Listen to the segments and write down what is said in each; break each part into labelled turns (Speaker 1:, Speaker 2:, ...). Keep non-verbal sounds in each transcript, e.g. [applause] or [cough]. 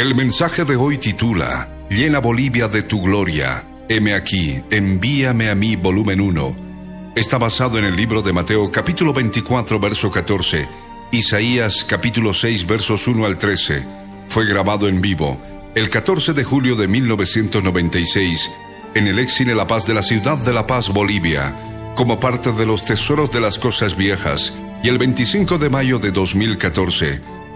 Speaker 1: El mensaje de hoy titula Llena Bolivia de tu gloria. Heme aquí, envíame a mí, volumen 1. Está basado en el libro de Mateo capítulo 24, verso 14, Isaías capítulo 6, versos 1 al 13. Fue grabado en vivo el 14 de julio de 1996 en el Exine La Paz de la ciudad de La Paz, Bolivia, como parte de los tesoros de las cosas viejas, y el 25 de mayo de 2014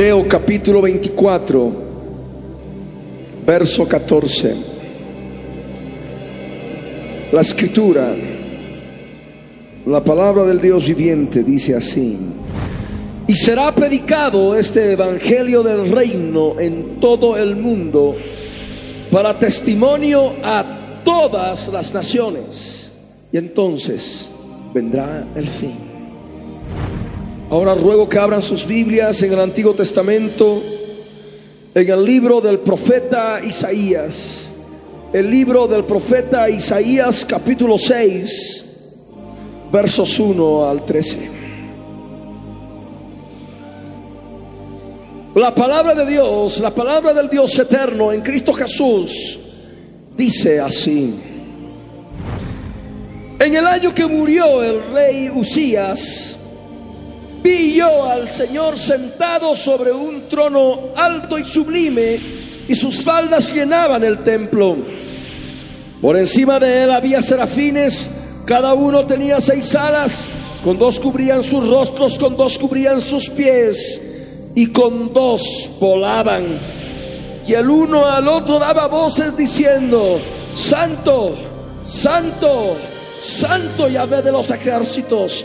Speaker 2: Mateo capítulo 24, verso 14. La escritura, la palabra del Dios viviente dice así. Y será predicado este evangelio del reino en todo el mundo para testimonio a todas las naciones. Y entonces vendrá el fin. Ahora ruego que abran sus Biblias en el Antiguo Testamento, en el libro del profeta Isaías, el libro del profeta Isaías capítulo 6, versos 1 al 13. La palabra de Dios, la palabra del Dios eterno en Cristo Jesús, dice así. En el año que murió el rey Usías, vi yo al Señor sentado sobre un trono alto y sublime, y sus faldas llenaban el templo. Por encima de él había serafines, cada uno tenía seis alas, con dos cubrían sus rostros, con dos cubrían sus pies, y con dos volaban. Y el uno al otro daba voces diciendo, Santo, Santo, Santo Yahvé de los ejércitos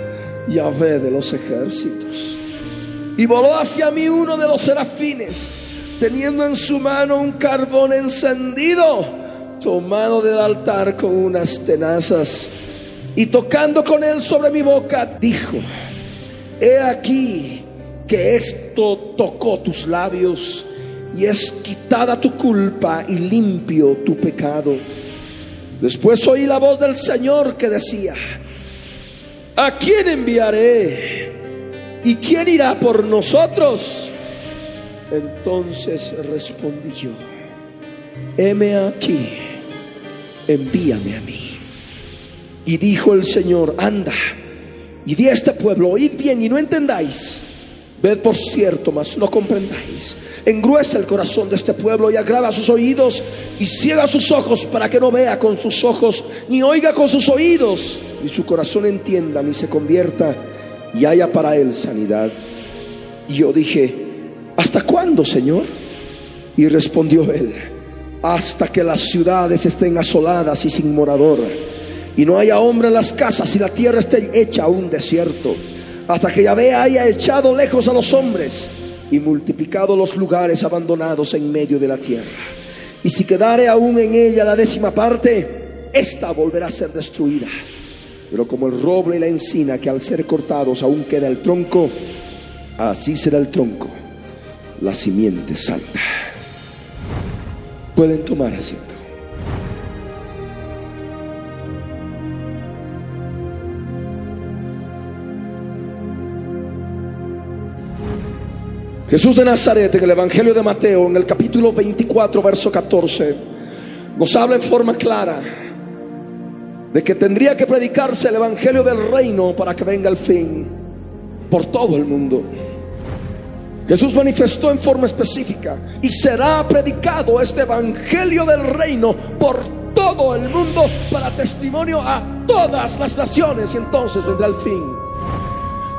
Speaker 2: Yahvé de los ejércitos. Y voló hacia mí uno de los serafines, teniendo en su mano un carbón encendido, tomado del altar con unas tenazas, y tocando con él sobre mi boca, dijo, he aquí que esto tocó tus labios, y es quitada tu culpa y limpio tu pecado. Después oí la voz del Señor que decía, ¿a quién enviaré? ¿Y quién irá por nosotros? Entonces respondí yo, heme aquí, envíame a mí. Y dijo el Señor, anda, y di a este pueblo, oíd bien y no entendáis Ved por cierto, mas no comprendáis. Engruesa el corazón de este pueblo y agrava sus oídos y ciega sus ojos para que no vea con sus ojos, ni oiga con sus oídos, ni su corazón entienda, ni se convierta y haya para él sanidad. Y yo dije, ¿hasta cuándo, Señor? Y respondió él, hasta que las ciudades estén asoladas y sin morador, y no haya hombre en las casas y la tierra esté hecha un desierto hasta que Yahvé haya echado lejos a los hombres y multiplicado los lugares abandonados en medio de la tierra. Y si quedare aún en ella la décima parte, esta volverá a ser destruida. Pero como el roble y la encina que al ser cortados aún queda el tronco, así será el tronco, la simiente santa. Pueden tomar asiento. Jesús de Nazaret en el Evangelio de Mateo, en el capítulo 24, verso 14, nos habla en forma clara de que tendría que predicarse el Evangelio del reino para que venga el fin por todo el mundo. Jesús manifestó en forma específica y será predicado este Evangelio del reino por todo el mundo para testimonio a todas las naciones y entonces vendrá el fin.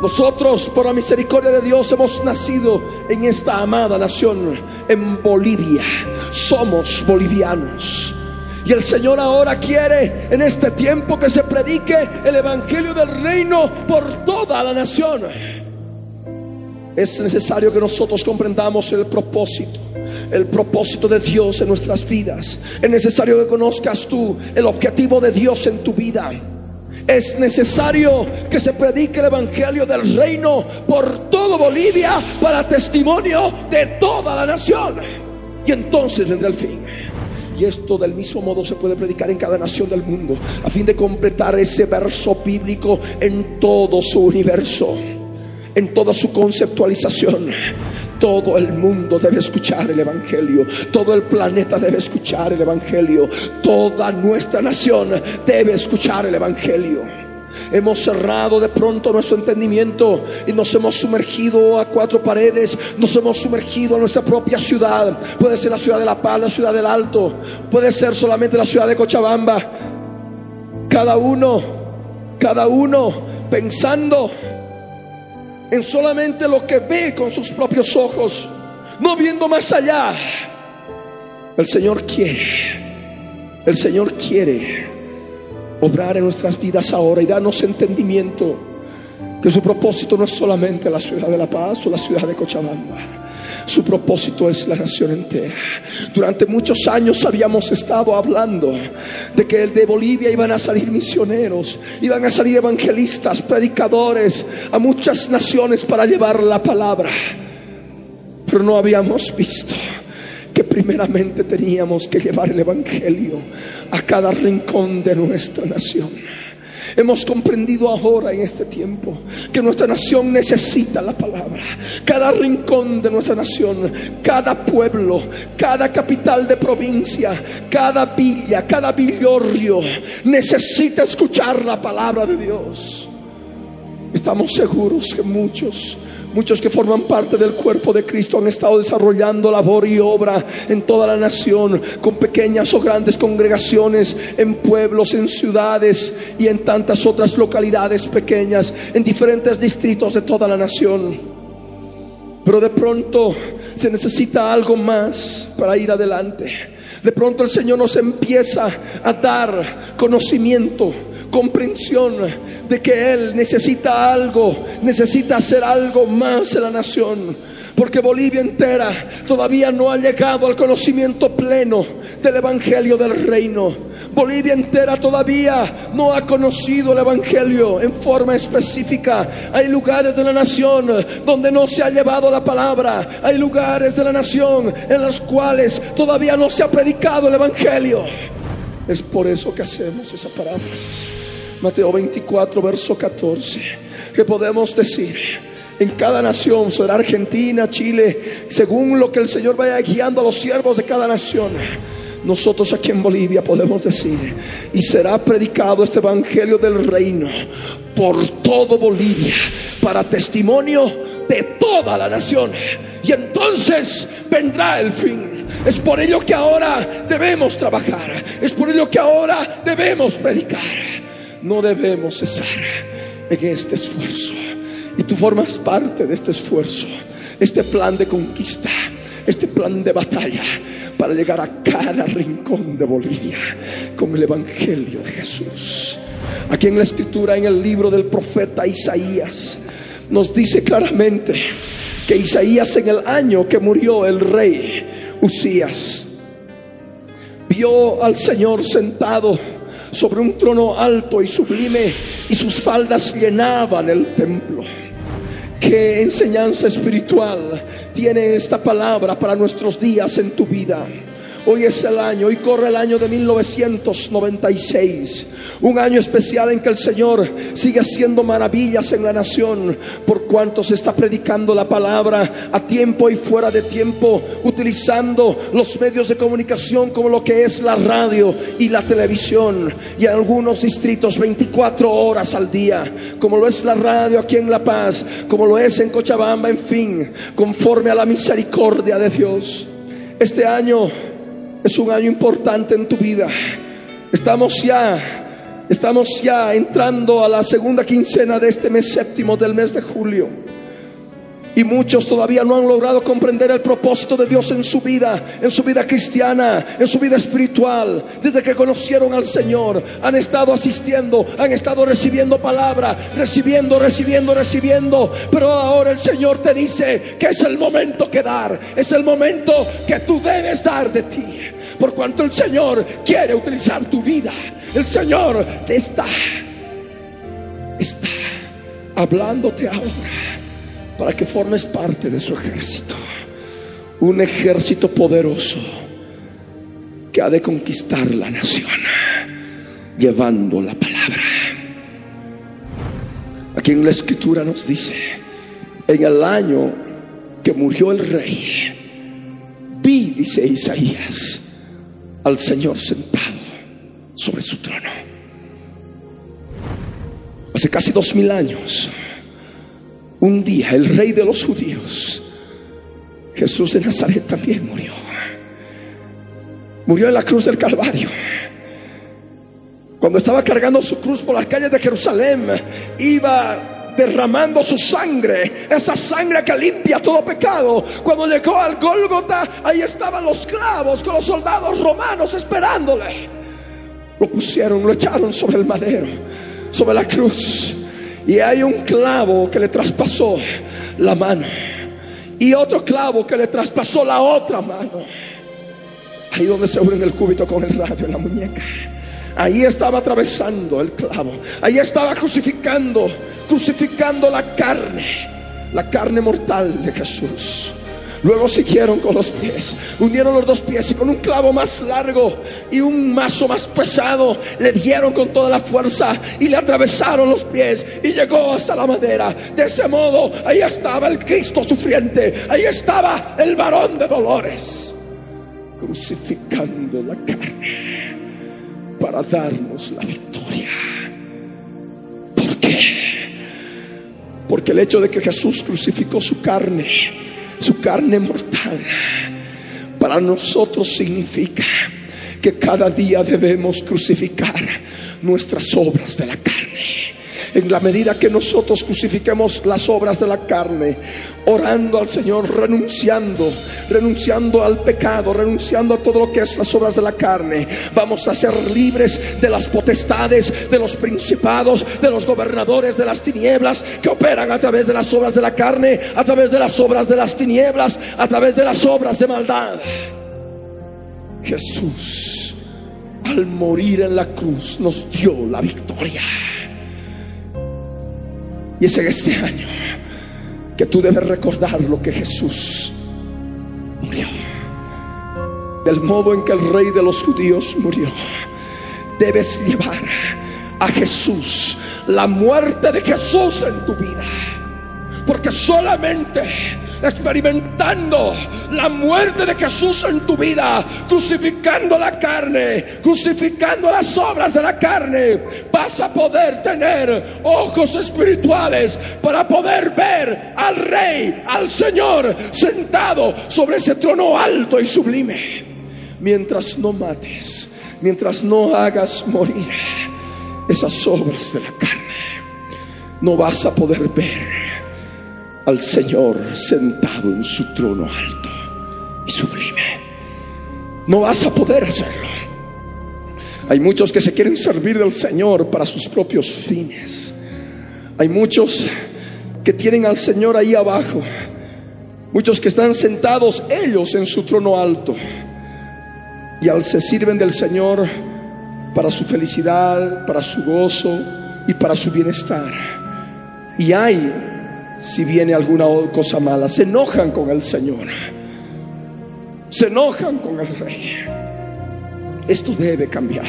Speaker 2: Nosotros, por la misericordia de Dios, hemos nacido en esta amada nación, en Bolivia. Somos bolivianos. Y el Señor ahora quiere en este tiempo que se predique el Evangelio del Reino por toda la nación. Es necesario que nosotros comprendamos el propósito, el propósito de Dios en nuestras vidas. Es necesario que conozcas tú el objetivo de Dios en tu vida. Es necesario que se predique el Evangelio del Reino por todo Bolivia para testimonio de toda la nación. Y entonces vendrá el fin. Y esto del mismo modo se puede predicar en cada nación del mundo, a fin de completar ese verso bíblico en todo su universo, en toda su conceptualización. Todo el mundo debe escuchar el Evangelio. Todo el planeta debe escuchar el Evangelio. Toda nuestra nación debe escuchar el Evangelio. Hemos cerrado de pronto nuestro entendimiento y nos hemos sumergido a cuatro paredes, nos hemos sumergido a nuestra propia ciudad. Puede ser la ciudad de La Paz, la ciudad del Alto, puede ser solamente la ciudad de Cochabamba. Cada uno, cada uno pensando en solamente lo que ve con sus propios ojos, no viendo más allá. El Señor quiere, el Señor quiere obrar en nuestras vidas ahora y darnos entendimiento que su propósito no es solamente la ciudad de La Paz o la ciudad de Cochabamba su propósito es la nación entera. Durante muchos años habíamos estado hablando de que de Bolivia iban a salir misioneros, iban a salir evangelistas, predicadores a muchas naciones para llevar la palabra. Pero no habíamos visto que primeramente teníamos que llevar el Evangelio a cada rincón de nuestra nación. Hemos comprendido ahora en este tiempo que nuestra nación necesita la palabra. Cada rincón de nuestra nación, cada pueblo, cada capital de provincia, cada villa, cada villorrio necesita escuchar la palabra de Dios. Estamos seguros que muchos Muchos que forman parte del cuerpo de Cristo han estado desarrollando labor y obra en toda la nación, con pequeñas o grandes congregaciones, en pueblos, en ciudades y en tantas otras localidades pequeñas, en diferentes distritos de toda la nación. Pero de pronto se necesita algo más para ir adelante. De pronto el Señor nos empieza a dar conocimiento comprensión de que Él necesita algo, necesita hacer algo más en la nación. Porque Bolivia entera todavía no ha llegado al conocimiento pleno del Evangelio del Reino. Bolivia entera todavía no ha conocido el Evangelio en forma específica. Hay lugares de la nación donde no se ha llevado la palabra. Hay lugares de la nación en los cuales todavía no se ha predicado el Evangelio. Es por eso que hacemos esa paráfrasis. Mateo 24, verso 14, que podemos decir en cada nación, será Argentina, Chile, según lo que el Señor vaya guiando a los siervos de cada nación. Nosotros aquí en Bolivia podemos decir, y será predicado este Evangelio del Reino por todo Bolivia, para testimonio de toda la nación. Y entonces vendrá el fin. Es por ello que ahora debemos trabajar. Es por ello que ahora debemos predicar no debemos cesar en este esfuerzo. Y tú formas parte de este esfuerzo, este plan de conquista, este plan de batalla para llegar a cada rincón de Bolivia con el Evangelio de Jesús. Aquí en la escritura, en el libro del profeta Isaías, nos dice claramente que Isaías en el año que murió el rey Usías, vio al Señor sentado sobre un trono alto y sublime y sus faldas llenaban el templo. ¿Qué enseñanza espiritual tiene esta palabra para nuestros días en tu vida? Hoy es el año, hoy corre el año de 1996, un año especial en que el Señor sigue haciendo maravillas en la nación, por cuanto se está predicando la palabra a tiempo y fuera de tiempo, utilizando los medios de comunicación como lo que es la radio y la televisión, y en algunos distritos 24 horas al día, como lo es la radio aquí en La Paz, como lo es en Cochabamba, en fin, conforme a la misericordia de Dios. Este año es un año importante en tu vida. Estamos ya, estamos ya entrando a la segunda quincena de este mes séptimo del mes de julio. Y muchos todavía no han logrado comprender el propósito de Dios en su vida, en su vida cristiana, en su vida espiritual. Desde que conocieron al Señor, han estado asistiendo, han estado recibiendo palabra, recibiendo, recibiendo, recibiendo. Pero ahora el Señor te dice que es el momento que dar, es el momento que tú debes dar de ti. Por cuanto el Señor quiere utilizar tu vida, el Señor está, está hablándote ahora para que formes parte de su ejército. Un ejército poderoso que ha de conquistar la nación, llevando la palabra. Aquí en la escritura nos dice, en el año que murió el rey, vi, dice Isaías, al Señor sentado sobre su trono. Hace casi dos mil años un día el rey de los judíos, Jesús de Nazaret, también murió. Murió en la cruz del Calvario. Cuando estaba cargando su cruz por las calles de Jerusalén, iba derramando su sangre, esa sangre que limpia todo pecado. Cuando llegó al Gólgota, ahí estaban los clavos con los soldados romanos esperándole. Lo pusieron, lo echaron sobre el madero, sobre la cruz. Y hay un clavo que le traspasó la mano. Y otro clavo que le traspasó la otra mano. Ahí donde se une el cúbito con el radio en la muñeca. Ahí estaba atravesando el clavo. Ahí estaba crucificando, crucificando la carne, la carne mortal de Jesús. Luego siguieron con los pies, unieron los dos pies y con un clavo más largo y un mazo más pesado le dieron con toda la fuerza y le atravesaron los pies y llegó hasta la madera. De ese modo, ahí estaba el Cristo sufriente, ahí estaba el varón de dolores, crucificando la carne para darnos la victoria. ¿Por qué? Porque el hecho de que Jesús crucificó su carne, su carne mortal, para nosotros significa que cada día debemos crucificar nuestras obras de la carne en la medida que nosotros crucifiquemos las obras de la carne, orando al Señor, renunciando, renunciando al pecado, renunciando a todo lo que es las obras de la carne, vamos a ser libres de las potestades, de los principados, de los gobernadores de las tinieblas que operan a través de las obras de la carne, a través de las obras de las tinieblas, a través de las obras de maldad. Jesús, al morir en la cruz, nos dio la victoria. Y es en este año que tú debes recordar lo que Jesús murió. Del modo en que el rey de los judíos murió. Debes llevar a Jesús, la muerte de Jesús en tu vida. Porque solamente experimentando la muerte de Jesús en tu vida, crucificando la carne, crucificando las obras de la carne, vas a poder tener ojos espirituales para poder ver al Rey, al Señor, sentado sobre ese trono alto y sublime. Mientras no mates, mientras no hagas morir esas obras de la carne, no vas a poder ver al Señor sentado en su trono alto y sublime. No vas a poder hacerlo. Hay muchos que se quieren servir del Señor para sus propios fines. Hay muchos que tienen al Señor ahí abajo. Muchos que están sentados ellos en su trono alto. y al se sirven del Señor para su felicidad, para su gozo y para su bienestar. Y hay, si viene alguna cosa mala, se enojan con el Señor, se enojan con el Rey. Esto debe cambiar.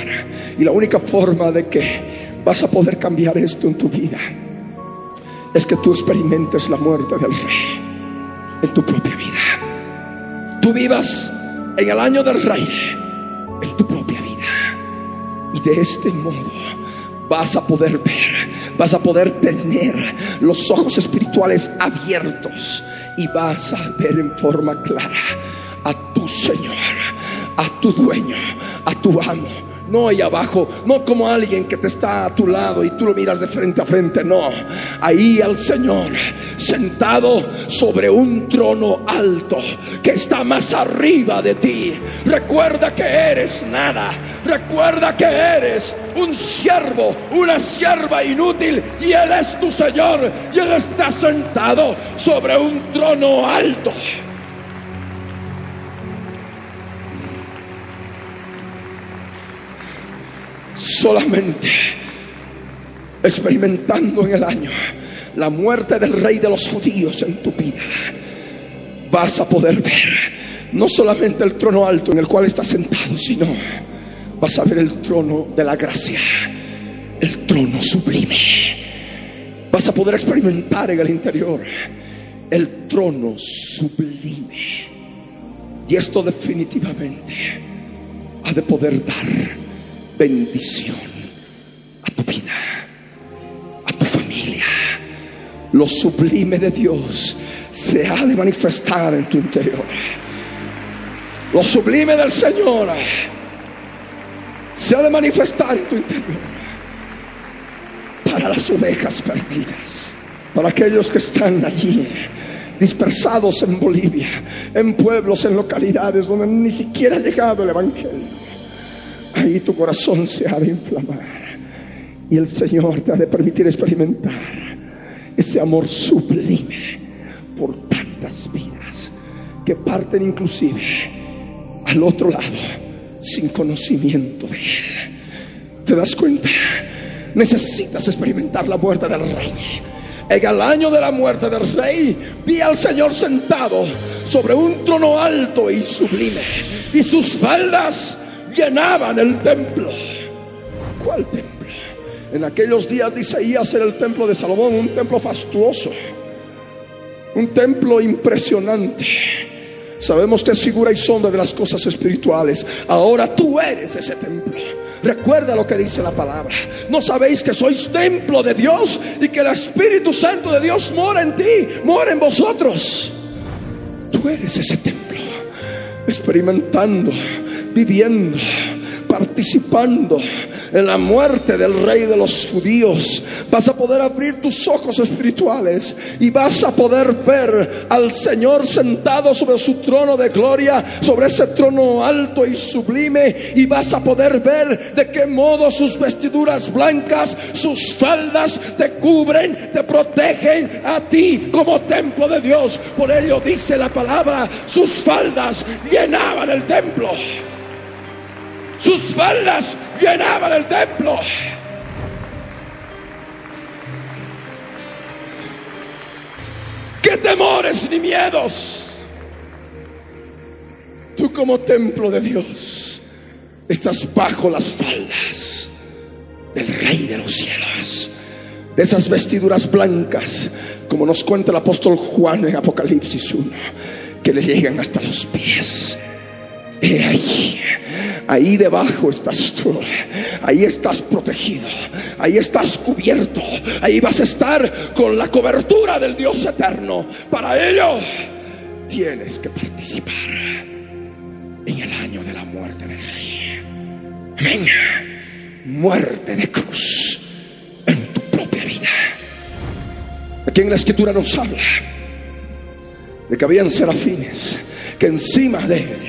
Speaker 2: Y la única forma de que vas a poder cambiar esto en tu vida es que tú experimentes la muerte del Rey en tu propia vida. Tú vivas en el año del Rey en tu propia vida. Y de este modo vas a poder ver, vas a poder tener los ojos espirituales abiertos y vas a ver en forma clara a tu Señor, a tu dueño, a tu amo no ahí abajo, no como alguien que te está a tu lado y tú lo miras de frente a frente, no. Ahí al Señor sentado sobre un trono alto que está más arriba de ti. Recuerda que eres nada. Recuerda que eres un siervo, una sierva inútil y Él es tu Señor y Él está sentado sobre un trono alto. Solamente experimentando en el año la muerte del rey de los judíos en tu vida, vas a poder ver no solamente el trono alto en el cual estás sentado, sino vas a ver el trono de la gracia, el trono sublime. Vas a poder experimentar en el interior el trono sublime. Y esto definitivamente ha de poder dar bendición a tu vida, a tu familia. Lo sublime de Dios se ha de manifestar en tu interior. Lo sublime del Señor se ha de manifestar en tu interior. Para las ovejas perdidas, para aquellos que están allí dispersados en Bolivia, en pueblos, en localidades donde ni siquiera ha llegado el Evangelio ahí tu corazón se ha de inflamar. Y el Señor te ha de permitir experimentar ese amor sublime por tantas vidas que parten inclusive al otro lado sin conocimiento de Él. ¿Te das cuenta? Necesitas experimentar la muerte del rey. En el año de la muerte del rey vi al Señor sentado sobre un trono alto y sublime y sus faldas llenaban el templo. ¿Cuál templo? En aquellos días de Isaías era el templo de Salomón, un templo fastuoso, un templo impresionante. Sabemos que es figura y sombra de las cosas espirituales. Ahora tú eres ese templo. Recuerda lo que dice la palabra. ¿No sabéis que sois templo de Dios y que el Espíritu Santo de Dios mora en ti, mora en vosotros? Tú eres ese templo, experimentando viviendo, participando en la muerte del rey de los judíos. Vas a poder abrir tus ojos espirituales y vas a poder ver al Señor sentado sobre su trono de gloria, sobre ese trono alto y sublime. Y vas a poder ver de qué modo sus vestiduras blancas, sus faldas te cubren, te protegen a ti como templo de Dios. Por ello dice la palabra, sus faldas llenaban el templo. Sus faldas llenaban el templo. ¿Qué temores ni miedos? Tú como templo de Dios estás bajo las faldas del Rey de los cielos. De esas vestiduras blancas, como nos cuenta el apóstol Juan en Apocalipsis 1, que le llegan hasta los pies. Ahí, ahí debajo estás tú, ahí estás protegido, ahí estás cubierto, ahí vas a estar con la cobertura del Dios eterno. Para ello tienes que participar en el año de la muerte del rey. Amén. Muerte de cruz en tu propia vida. Aquí en la escritura nos habla de que habían serafines que encima de él,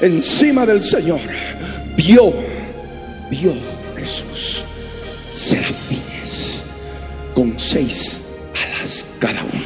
Speaker 2: encima del Señor, vio, vio Jesús serafines con seis alas cada uno.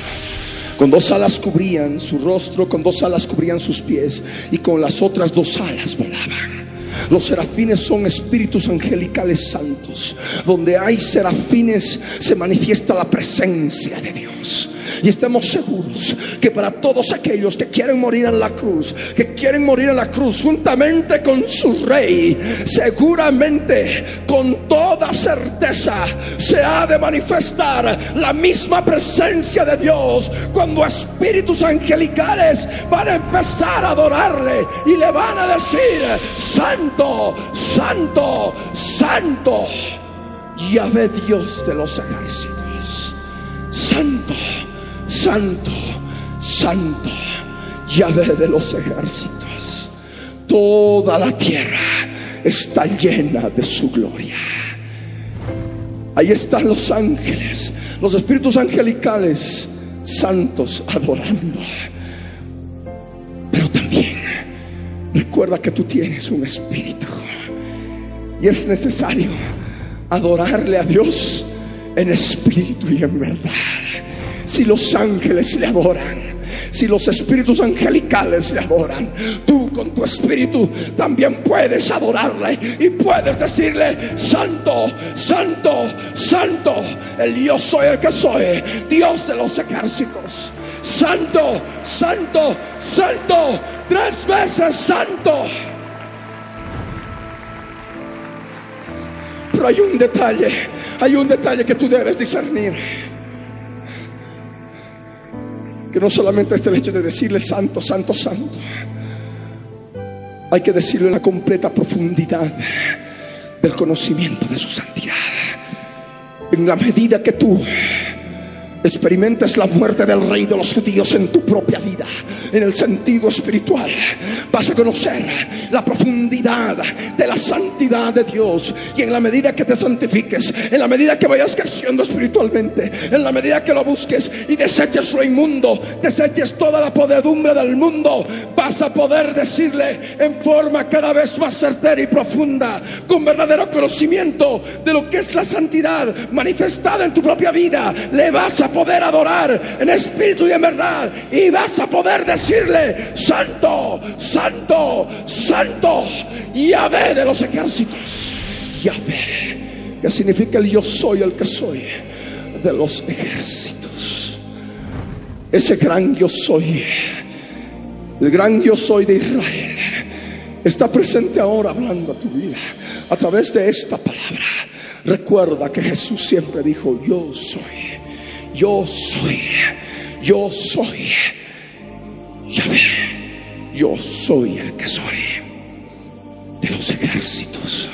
Speaker 2: Con dos alas cubrían su rostro, con dos alas cubrían sus pies y con las otras dos alas volaban. Los serafines son espíritus angelicales santos. Donde hay serafines se manifiesta la presencia de Dios. Y estamos seguros que para todos aquellos que quieren morir en la cruz, que quieren morir en la cruz juntamente con su rey, seguramente con toda certeza se ha de manifestar la misma presencia de Dios cuando espíritus angelicales van a empezar a adorarle y le van a decir, santo, santo, santo, ve Dios de los ejércitos, santo santo, santo, Yahvé de los ejércitos. Toda la tierra está llena de su gloria. Ahí están los ángeles, los espíritus angelicales, santos, adorando. Pero también recuerda que tú tienes un espíritu y es necesario adorarle a Dios en espíritu y en verdad si los ángeles le adoran, si los espíritus angelicales le adoran, tú con tu espíritu también puedes adorarle y puedes decirle, santo, santo, santo, el yo soy el que soy, Dios de los ejércitos. Santo, santo, santo, tres veces santo. Pero hay un detalle, hay un detalle que tú debes discernir que no solamente es el hecho de decirle santo, santo, santo. Hay que decirlo en la completa profundidad del conocimiento de su santidad. En la medida que tú experimentes la muerte del rey de los judíos en tu propia vida, en el sentido espiritual, vas a conocer la profundidad de la santidad de Dios. Y en la medida que te santifiques, en la medida que vayas creciendo espiritualmente, en la medida que lo busques y deseches lo inmundo, deseches toda la podredumbre del mundo, vas a poder decirle en forma cada vez más certera y profunda, con verdadero conocimiento de lo que es la santidad manifestada en tu propia vida, le vas a poder adorar en espíritu y en verdad. Y vas a poder decirle, santo, santo, santo, Yahvé de los ejércitos. Yahvé, que significa el yo soy el que soy de los ejércitos. Ese gran yo soy, el gran yo soy de Israel, está presente ahora hablando a tu vida a través de esta palabra. Recuerda que Jesús siempre dijo, yo soy yo soy, yo soy, Yahvé, yo soy el que soy de los ejércitos.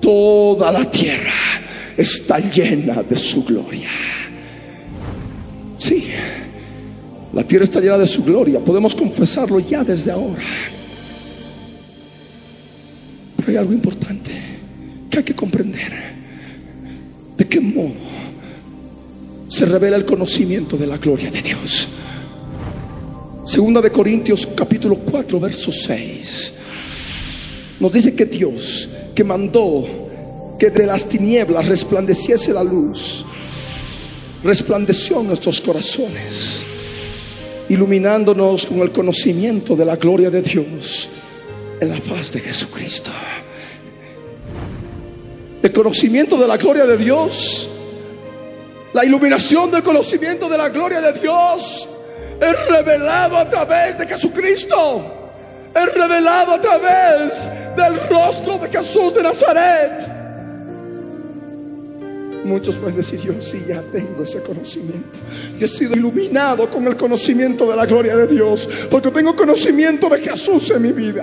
Speaker 2: Toda la tierra está llena de su gloria. Sí, la tierra está llena de su gloria. Podemos confesarlo ya desde ahora. Pero hay algo importante que hay que comprender. ¿De qué modo se revela el conocimiento de la gloria de Dios. Segunda de Corintios capítulo 4 verso 6 nos dice que Dios que mandó que de las tinieblas resplandeciese la luz, resplandeció en nuestros corazones, iluminándonos con el conocimiento de la gloria de Dios en la faz de Jesucristo. El conocimiento de la gloria de Dios la iluminación del conocimiento de la gloria de Dios es revelado a través de Jesucristo. Es revelado a través del rostro de Jesús de Nazaret. Muchos pueden decir, yo sí ya tengo ese conocimiento. Yo he sido iluminado con el conocimiento de la gloria de Dios, porque tengo conocimiento de Jesús en mi vida.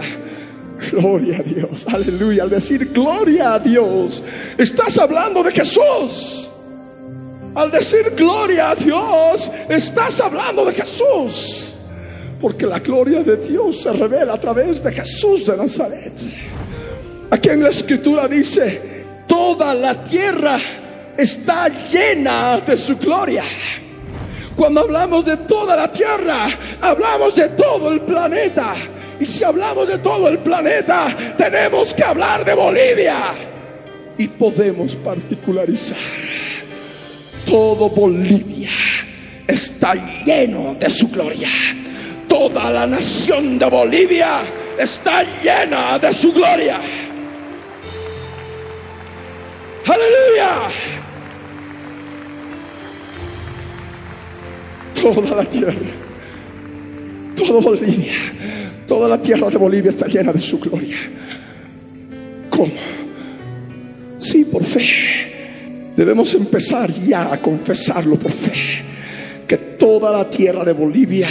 Speaker 2: Gloria a Dios, aleluya. Al decir gloria a Dios, estás hablando de Jesús. Al decir gloria a Dios, estás hablando de Jesús. Porque la gloria de Dios se revela a través de Jesús de Nazaret. Aquí en la escritura dice, toda la tierra está llena de su gloria. Cuando hablamos de toda la tierra, hablamos de todo el planeta. Y si hablamos de todo el planeta, tenemos que hablar de Bolivia. Y podemos particularizar todo Bolivia está lleno de su gloria. Toda la nación de Bolivia está llena de su gloria. Aleluya. Toda la tierra, toda Bolivia, toda la tierra de Bolivia está llena de su gloria. ¿Cómo? Sí, por fe. Debemos empezar ya a confesarlo por fe. Que toda la tierra de Bolivia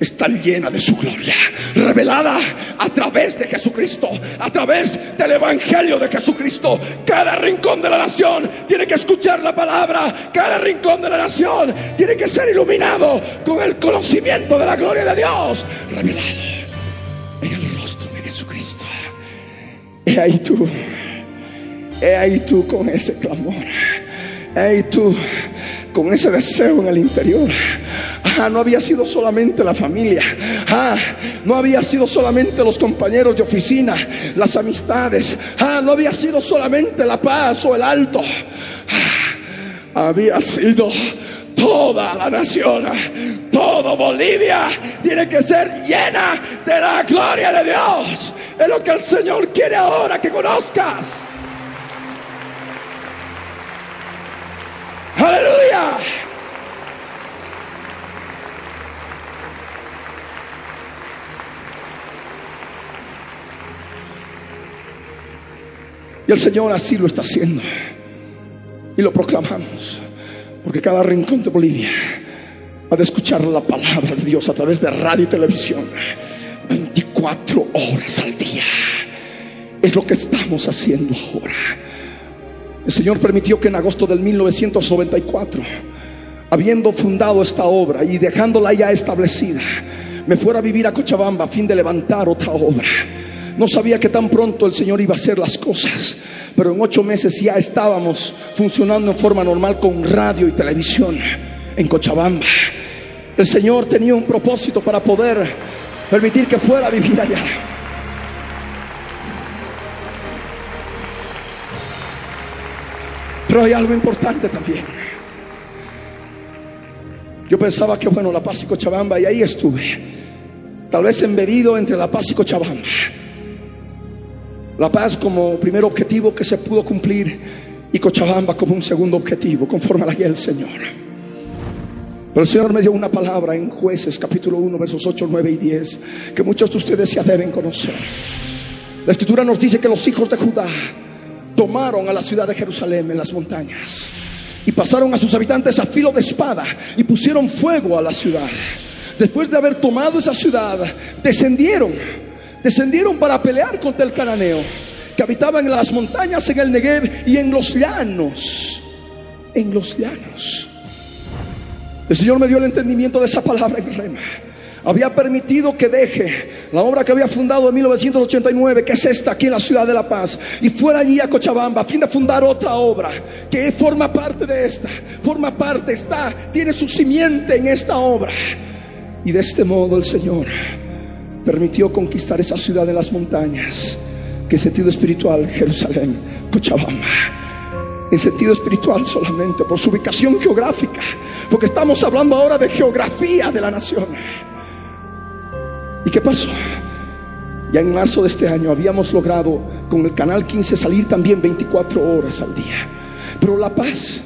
Speaker 2: está llena de su gloria, revelada a través de Jesucristo, a través del Evangelio de Jesucristo. Cada rincón de la nación tiene que escuchar la palabra, cada rincón de la nación tiene que ser iluminado con el conocimiento de la gloria de Dios, revelado en el rostro de Jesucristo. He ahí tú, he ahí tú con ese clamor, he ahí tú con ese deseo en el interior. Ah, no había sido solamente la familia. Ah, no había sido solamente los compañeros de oficina, las amistades. Ah, no había sido solamente la paz o el alto. Ah, había sido toda la nación, todo Bolivia tiene que ser llena de la gloria de Dios. Es lo que el Señor quiere ahora que conozcas. Aleluya. Y el Señor así lo está haciendo. Y lo proclamamos. Porque cada rincón de Bolivia ha de escuchar la palabra de Dios a través de radio y televisión. 24 horas al día. Es lo que estamos haciendo ahora. El Señor permitió que en agosto del 1994, habiendo fundado esta obra y dejándola ya establecida, me fuera a vivir a Cochabamba a fin de levantar otra obra. No sabía que tan pronto el Señor iba a hacer las cosas, pero en ocho meses ya estábamos funcionando en forma normal con radio y televisión en Cochabamba. El Señor tenía un propósito para poder permitir que fuera a vivir allá. Pero hay algo importante también. Yo pensaba que, bueno, La Paz y Cochabamba, y ahí estuve. Tal vez embebido entre La Paz y Cochabamba. La Paz como primer objetivo que se pudo cumplir y Cochabamba como un segundo objetivo, conforme a la guía del Señor. Pero el Señor me dio una palabra en jueces capítulo 1, versos 8, 9 y 10, que muchos de ustedes ya deben conocer. La escritura nos dice que los hijos de Judá tomaron a la ciudad de Jerusalén en las montañas y pasaron a sus habitantes a filo de espada y pusieron fuego a la ciudad. Después de haber tomado esa ciudad, descendieron, descendieron para pelear contra el cananeo que habitaba en las montañas, en el Negev y en los llanos, en los llanos. El Señor me dio el entendimiento de esa palabra en rema había permitido que deje la obra que había fundado en 1989, que es esta aquí en la ciudad de La Paz, y fuera allí a Cochabamba a fin de fundar otra obra que forma parte de esta, forma parte, está, tiene su simiente en esta obra. Y de este modo el Señor permitió conquistar esa ciudad de las montañas, que en sentido espiritual, Jerusalén, Cochabamba en sentido espiritual solamente, por su ubicación geográfica, porque estamos hablando ahora de geografía de la nación. ¿Y qué pasó? Ya en marzo de este año habíamos logrado con el canal 15 salir también 24 horas al día. Pero La Paz,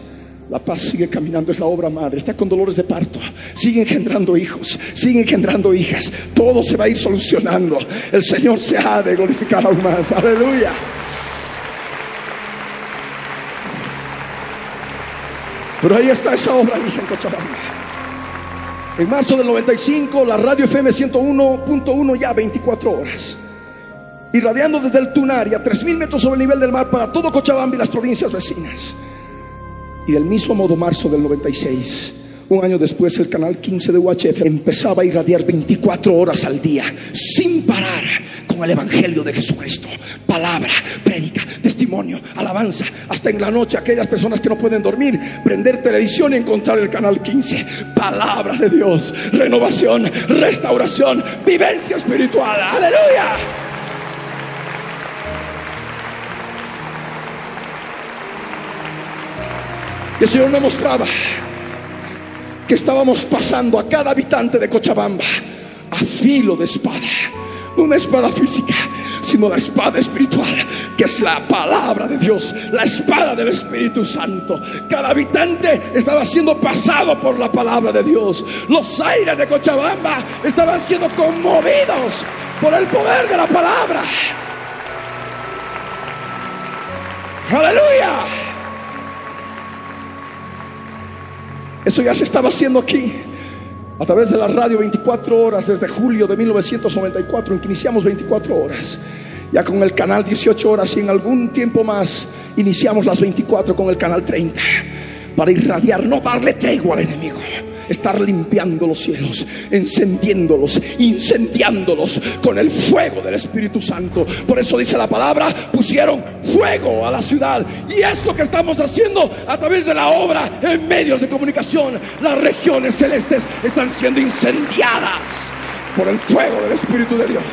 Speaker 2: La Paz sigue caminando, es la obra madre, está con dolores de parto, sigue engendrando hijos, sigue engendrando hijas, todo se va a ir solucionando. El Señor se ha de glorificar aún más, aleluya. Pero ahí está esa obra, hija en Cochabamba. En marzo del 95, la radio FM 101.1 ya 24 horas. Irradiando desde el Tunari a 3.000 metros sobre el nivel del mar para todo Cochabamba y las provincias vecinas. Y del mismo modo, marzo del 96, un año después, el canal 15 de UHF empezaba a irradiar 24 horas al día, sin parar, con el Evangelio de Jesucristo. Palabra, prédica, testimonio, alabanza. Hasta en la noche, aquellas personas que no pueden dormir, prender televisión y encontrar el canal 15. Palabra de Dios, renovación, restauración, vivencia espiritual. Aleluya. Y el Señor me mostraba que estábamos pasando a cada habitante de Cochabamba a filo de espada no una espada física, sino la espada espiritual, que es la palabra de Dios, la espada del Espíritu Santo. Cada habitante estaba siendo pasado por la palabra de Dios. Los aires de Cochabamba estaban siendo conmovidos por el poder de la palabra. Aleluya. Eso ya se estaba haciendo aquí a través de la radio 24 horas desde julio de 1994 en que iniciamos 24 horas. Ya con el canal 18 horas y en algún tiempo más iniciamos las 24 con el canal 30 para irradiar, no darle tregua al enemigo estar limpiando los cielos, encendiéndolos, incendiándolos con el fuego del Espíritu Santo. Por eso dice la palabra, pusieron fuego a la ciudad. Y es lo que estamos haciendo a través de la obra en medios de comunicación. Las regiones celestes están siendo incendiadas por el fuego del Espíritu de Dios.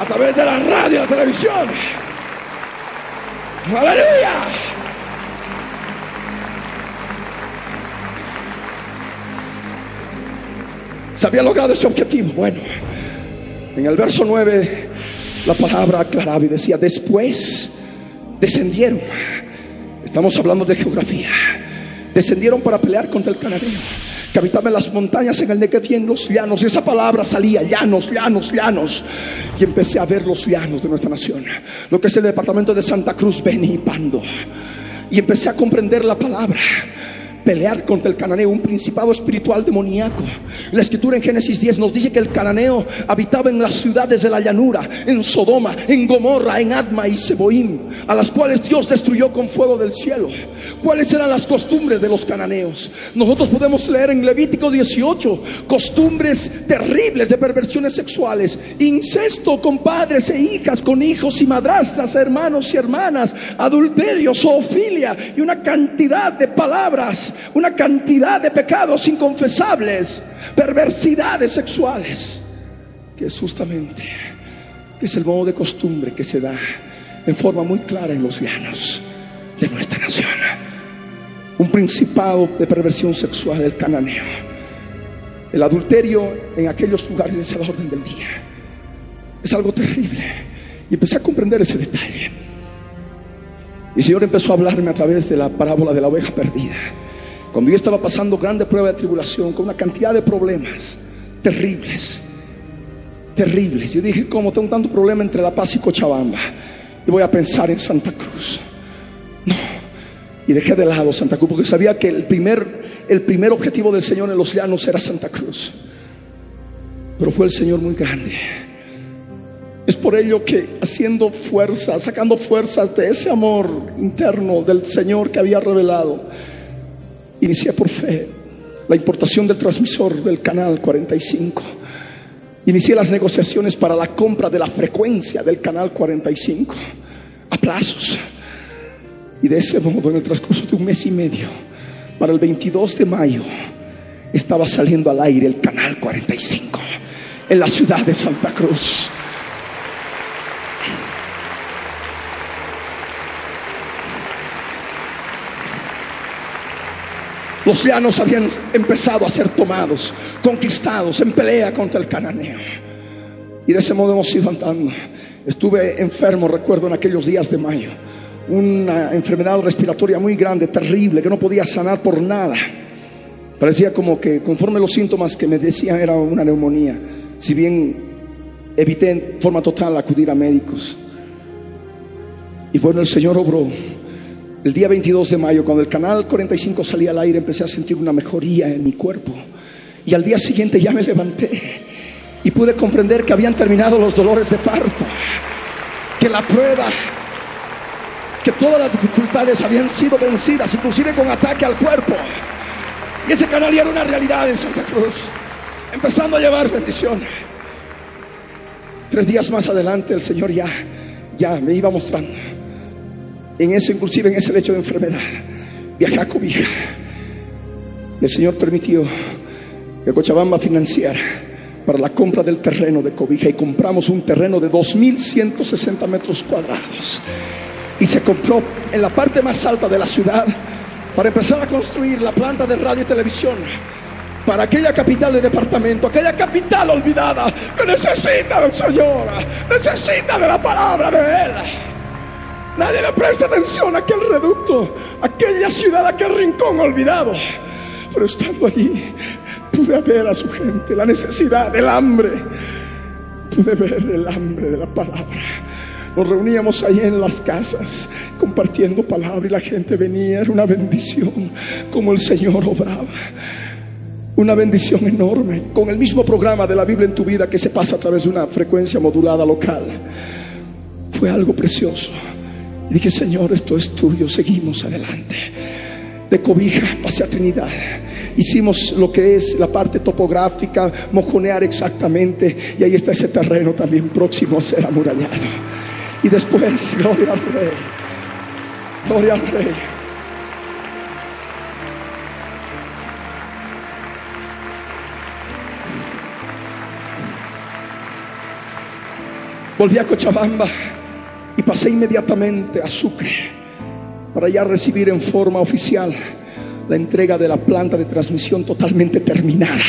Speaker 2: A través de la radio y la televisión. Aleluya. Se había logrado ese objetivo. Bueno, en el verso 9 la palabra aclaraba y decía, después descendieron. Estamos hablando de geografía. Descendieron para pelear contra el cananeo que habitaba en las montañas en el Negev y en los llanos. Y esa palabra salía, llanos, llanos, llanos. Y empecé a ver los llanos de nuestra nación. Lo que es el departamento de Santa Cruz, Beni y Pando. Y empecé a comprender la palabra pelear contra el cananeo, un principado espiritual demoníaco. La escritura en Génesis 10 nos dice que el cananeo habitaba en las ciudades de la llanura, en Sodoma, en Gomorra, en Adma y Seboim, a las cuales Dios destruyó con fuego del cielo. ¿Cuáles eran las costumbres de los cananeos? Nosotros podemos leer en Levítico 18 costumbres terribles de perversiones sexuales, incesto con padres e hijas, con hijos y madrastras, hermanos y hermanas, adulterio, zoofilia y una cantidad de palabras una cantidad de pecados inconfesables, perversidades sexuales, que es justamente que es el modo de costumbre que se da en forma muy clara en los llanos de nuestra nación. Un principado de perversión sexual, el cananeo. El adulterio en aquellos lugares es el orden del día. Es algo terrible. Y empecé a comprender ese detalle. Y el Señor empezó a hablarme a través de la parábola de la oveja perdida. Cuando yo estaba pasando grande prueba de tribulación, con una cantidad de problemas terribles, terribles. Yo dije, ¿cómo tengo tanto problema entre La Paz y Cochabamba? Y voy a pensar en Santa Cruz. No. Y dejé de lado Santa Cruz porque sabía que el primer, el primer objetivo del Señor en los llanos era Santa Cruz. Pero fue el Señor muy grande. Es por ello que haciendo fuerza, sacando fuerzas de ese amor interno del Señor que había revelado, Inicié por fe la importación del transmisor del canal 45. Inicié las negociaciones para la compra de la frecuencia del canal 45 a plazos. Y de ese modo, en el transcurso de un mes y medio, para el 22 de mayo, estaba saliendo al aire el canal 45 en la ciudad de Santa Cruz. Los llanos habían empezado a ser tomados, conquistados en pelea contra el cananeo. Y de ese modo hemos ido andando. Estuve enfermo, recuerdo, en aquellos días de mayo. Una enfermedad respiratoria muy grande, terrible, que no podía sanar por nada. Parecía como que conforme los síntomas que me decían era una neumonía. Si bien evité en forma total acudir a médicos. Y bueno, el Señor obró el día 22 de mayo, cuando el canal 45 salía al aire, empecé a sentir una mejoría en mi cuerpo. Y al día siguiente ya me levanté y pude comprender que habían terminado los dolores de parto, que la prueba, que todas las dificultades habían sido vencidas, inclusive con ataque al cuerpo. Y ese canal ya era una realidad en Santa Cruz, empezando a llevar bendición. Tres días más adelante el Señor ya, ya me iba mostrando en ese, inclusive en ese lecho de enfermedad, viajé a Cobija. El Señor permitió que Cochabamba financiara para la compra del terreno de Cobija y compramos un terreno de 2.160 metros cuadrados. Y se compró en la parte más alta de la ciudad para empezar a construir la planta de radio y televisión para aquella capital de departamento, aquella capital olvidada que necesita del Señor, necesita de la palabra de Él. Nadie le presta atención a aquel reducto, aquella ciudad, aquel rincón olvidado. Pero estando allí, pude ver a su gente, la necesidad, el hambre. Pude ver el hambre de la palabra. Nos reuníamos ahí en las casas compartiendo palabra y la gente venía. Era una bendición como el Señor obraba. Una bendición enorme con el mismo programa de la Biblia en tu vida que se pasa a través de una frecuencia modulada local. Fue algo precioso. Y dije, Señor, esto es tuyo, seguimos adelante. De cobija pasé a Trinidad. Hicimos lo que es la parte topográfica, mojonear exactamente. Y ahí está ese terreno también próximo a ser amurallado. Y después, [laughs] gloria al Rey. Gloria al Rey. Volví a Cochabamba y pasé inmediatamente a Sucre para ya recibir en forma oficial la entrega de la planta de transmisión totalmente terminada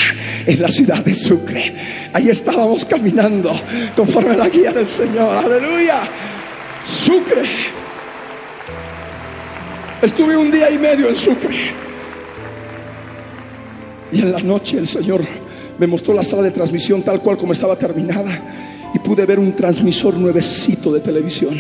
Speaker 2: en la ciudad de Sucre. Ahí estábamos caminando conforme a la guía del Señor. Aleluya. Sucre. Estuve un día y medio en Sucre. Y en la noche el Señor me mostró la sala de transmisión tal cual como estaba terminada y pude ver un transmisor nuevecito de televisión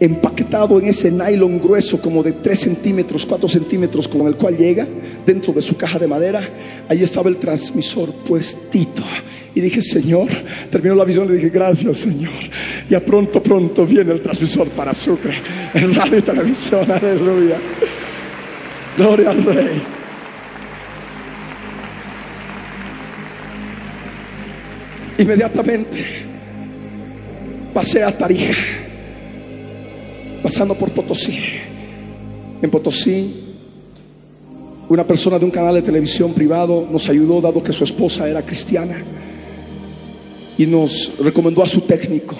Speaker 2: empaquetado en ese nylon grueso como de 3 centímetros, 4 centímetros con el cual llega dentro de su caja de madera. Ahí estaba el transmisor puestito. Y dije, Señor, terminó la visión, le dije, gracias Señor. Ya pronto, pronto viene el transmisor para Sucre, en radio y televisión, [laughs] aleluya. Gloria al Rey. Inmediatamente pasé a Tarija, pasando por Potosí. En Potosí, una persona de un canal de televisión privado nos ayudó, dado que su esposa era cristiana, y nos recomendó a su técnico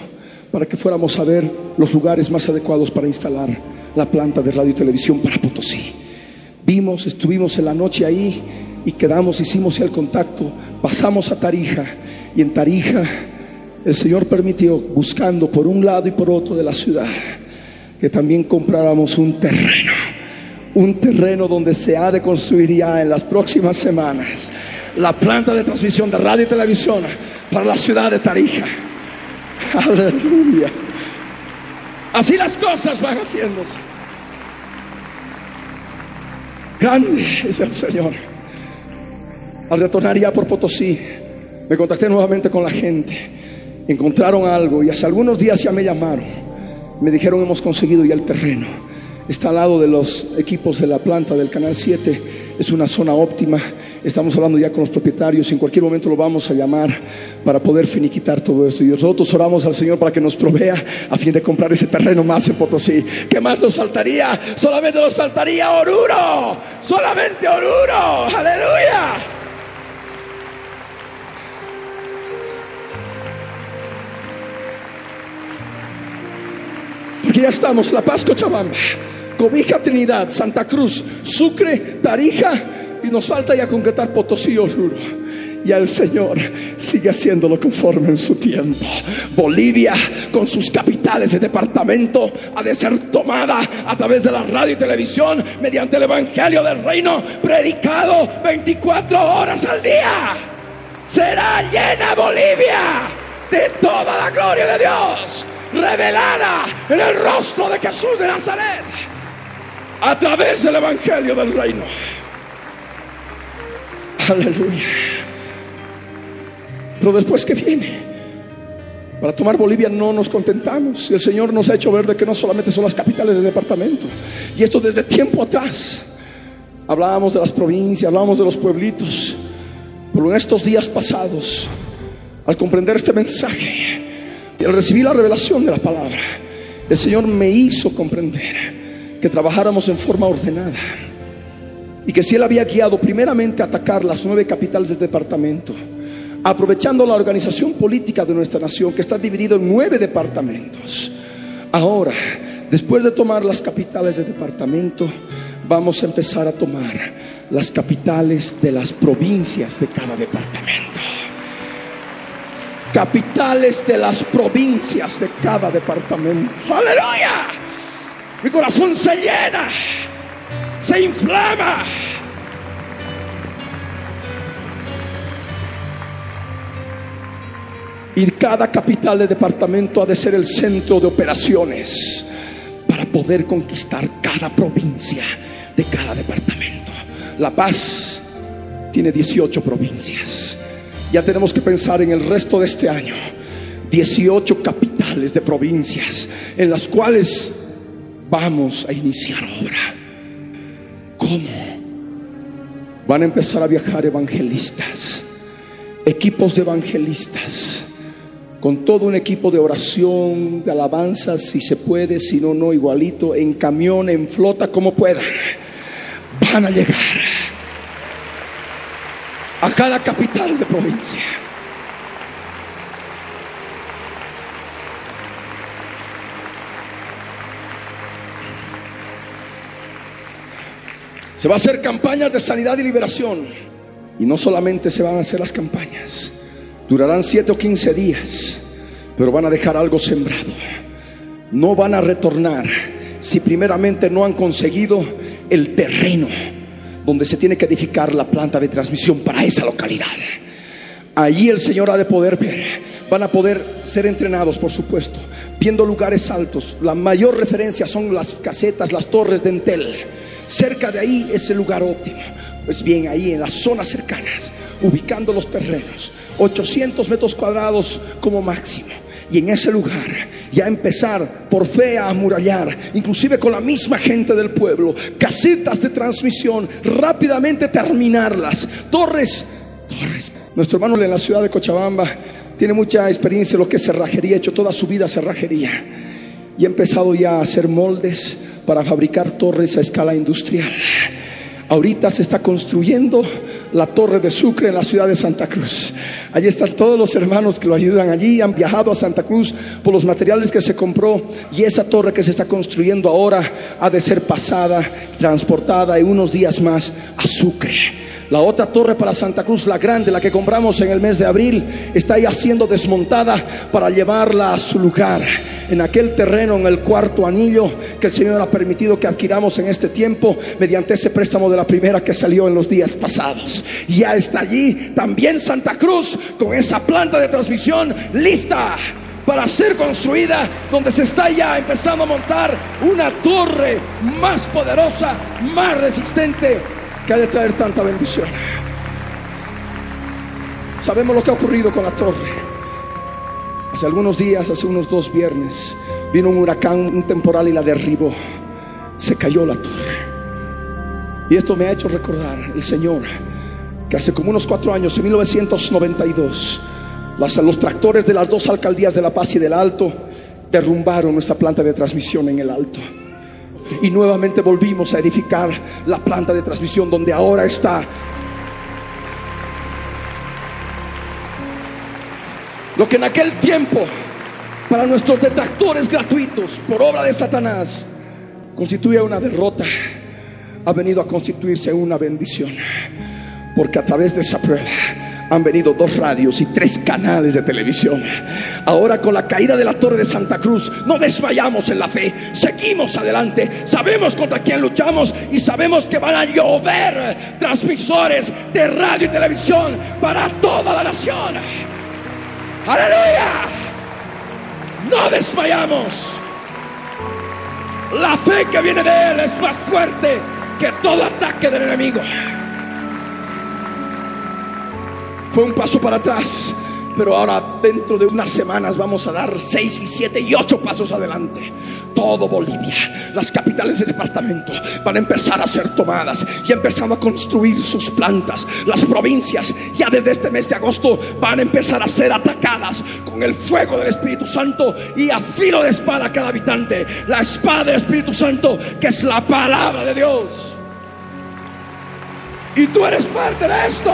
Speaker 2: para que fuéramos a ver los lugares más adecuados para instalar la planta de radio y televisión para Potosí. Vimos, estuvimos en la noche ahí y quedamos, hicimos el contacto, pasamos a Tarija y en Tarija el Señor permitió, buscando por un lado y por otro de la ciudad, que también compráramos un terreno, un terreno donde se ha de construir ya en las próximas semanas la planta de transmisión de radio y televisión para la ciudad de Tarija. Aleluya. Así las cosas van haciéndose. Grande es el Señor. Al retornar ya por Potosí, me contacté nuevamente con la gente. Encontraron algo y hace algunos días ya me llamaron. Me dijeron hemos conseguido ya el terreno. Está al lado de los equipos de la planta del Canal 7. Es una zona óptima. Estamos hablando ya con los propietarios. En cualquier momento lo vamos a llamar para poder finiquitar todo esto. Y nosotros oramos al Señor para que nos provea a fin de comprar ese terreno más en Potosí. ¿Qué más nos faltaría? Solamente nos faltaría Oruro. Solamente Oruro. Aleluya. Ya estamos, La Paz, Cochabamba, Cobija, Trinidad, Santa Cruz, Sucre, Tarija y nos falta ya concretar Potosí, Oruro. Y el Señor sigue haciéndolo conforme en su tiempo. Bolivia, con sus capitales de departamento, ha de ser tomada a través de la radio y televisión mediante el Evangelio del Reino, predicado 24 horas al día. Será llena Bolivia de toda la gloria de Dios revelada en el rostro de Jesús de Nazaret a través del Evangelio del Reino. Aleluya. Pero después que viene, para tomar Bolivia no nos contentamos. Y el Señor nos ha hecho ver de que no solamente son las capitales del departamento. Y esto desde tiempo atrás. Hablábamos de las provincias, hablábamos de los pueblitos. Pero en estos días pasados, al comprender este mensaje, y al recibir la revelación de la palabra, el Señor me hizo comprender que trabajáramos en forma ordenada. Y que si Él había guiado primeramente a atacar las nueve capitales del departamento, aprovechando la organización política de nuestra nación, que está dividido en nueve departamentos. Ahora, después de tomar las capitales del departamento, vamos a empezar a tomar las capitales de las provincias de cada departamento. Capitales de las provincias de cada departamento. Aleluya. Mi corazón se llena, se inflama. Y cada capital de departamento ha de ser el centro de operaciones para poder conquistar cada provincia de cada departamento. La Paz tiene 18 provincias. Ya tenemos que pensar en el resto de este año. 18 capitales de provincias en las cuales vamos a iniciar obra. ¿Cómo? Van a empezar a viajar evangelistas, equipos de evangelistas con todo un equipo de oración, de alabanza, si se puede, si no, no, igualito, en camión, en flota, como puedan, van a llegar a cada capital de provincia. Se va a hacer campañas de sanidad y liberación. Y no solamente se van a hacer las campañas, Durarán siete o quince días, pero van a dejar algo sembrado. No van a retornar si primeramente no han conseguido el terreno donde se tiene que edificar la planta de transmisión para esa localidad. Allí el Señor ha de poder ver. Van a poder ser entrenados, por supuesto, viendo lugares altos. La mayor referencia son las casetas, las torres de Entel. Cerca de ahí es el lugar óptimo. Pues bien, ahí en las zonas cercanas, ubicando los terrenos, 800 metros cuadrados como máximo. Y en ese lugar ya empezar por fe a amurallar, inclusive con la misma gente del pueblo, casetas de transmisión, rápidamente terminarlas, torres, torres. Nuestro hermano en la ciudad de Cochabamba tiene mucha experiencia en lo que es cerrajería, ha hecho toda su vida cerrajería y ha empezado ya a hacer moldes para fabricar torres a escala industrial. Ahorita se está construyendo la torre de Sucre en la ciudad de Santa Cruz. Allí están todos los hermanos que lo ayudan allí, han viajado a Santa Cruz por los materiales que se compró y esa torre que se está construyendo ahora ha de ser pasada, transportada en unos días más a Sucre. La otra torre para Santa Cruz, la grande, la que compramos en el mes de abril, está ya siendo desmontada para llevarla a su lugar. En aquel terreno, en el cuarto anillo que el Señor ha permitido que adquiramos en este tiempo, mediante ese préstamo de la primera que salió en los días pasados. Ya está allí también Santa Cruz con esa planta de transmisión lista para ser construida, donde se está ya empezando a montar una torre más poderosa, más resistente que ha de traer tanta bendición. Sabemos lo que ha ocurrido con la torre. Hace algunos días, hace unos dos viernes, vino un huracán, un temporal y la derribó. Se cayó la torre. Y esto me ha hecho recordar el Señor que hace como unos cuatro años, en 1992, los tractores de las dos alcaldías de La Paz y del Alto derrumbaron nuestra planta de transmisión en el Alto y nuevamente volvimos a edificar la planta de transmisión donde ahora está. Lo que en aquel tiempo para nuestros detractores gratuitos por obra de Satanás constituía una derrota, ha venido a constituirse una bendición. Porque a través de esa prueba han venido dos radios y tres canales de televisión. Ahora con la caída de la Torre de Santa Cruz, no desmayamos en la fe, seguimos adelante, sabemos contra quién luchamos y sabemos que van a llover transmisores de radio y televisión para toda la nación. Aleluya. No desmayamos. La fe que viene de Él es más fuerte que todo ataque del enemigo. Fue un paso para atrás, pero ahora dentro de unas semanas vamos a dar seis y siete y ocho pasos adelante. Todo Bolivia, las capitales de departamento van a empezar a ser tomadas y empezando a construir sus plantas. Las provincias ya desde este mes de agosto van a empezar a ser atacadas con el fuego del Espíritu Santo y a filo de espada cada habitante. La espada del Espíritu Santo que es la palabra de Dios. Y tú eres parte de esto.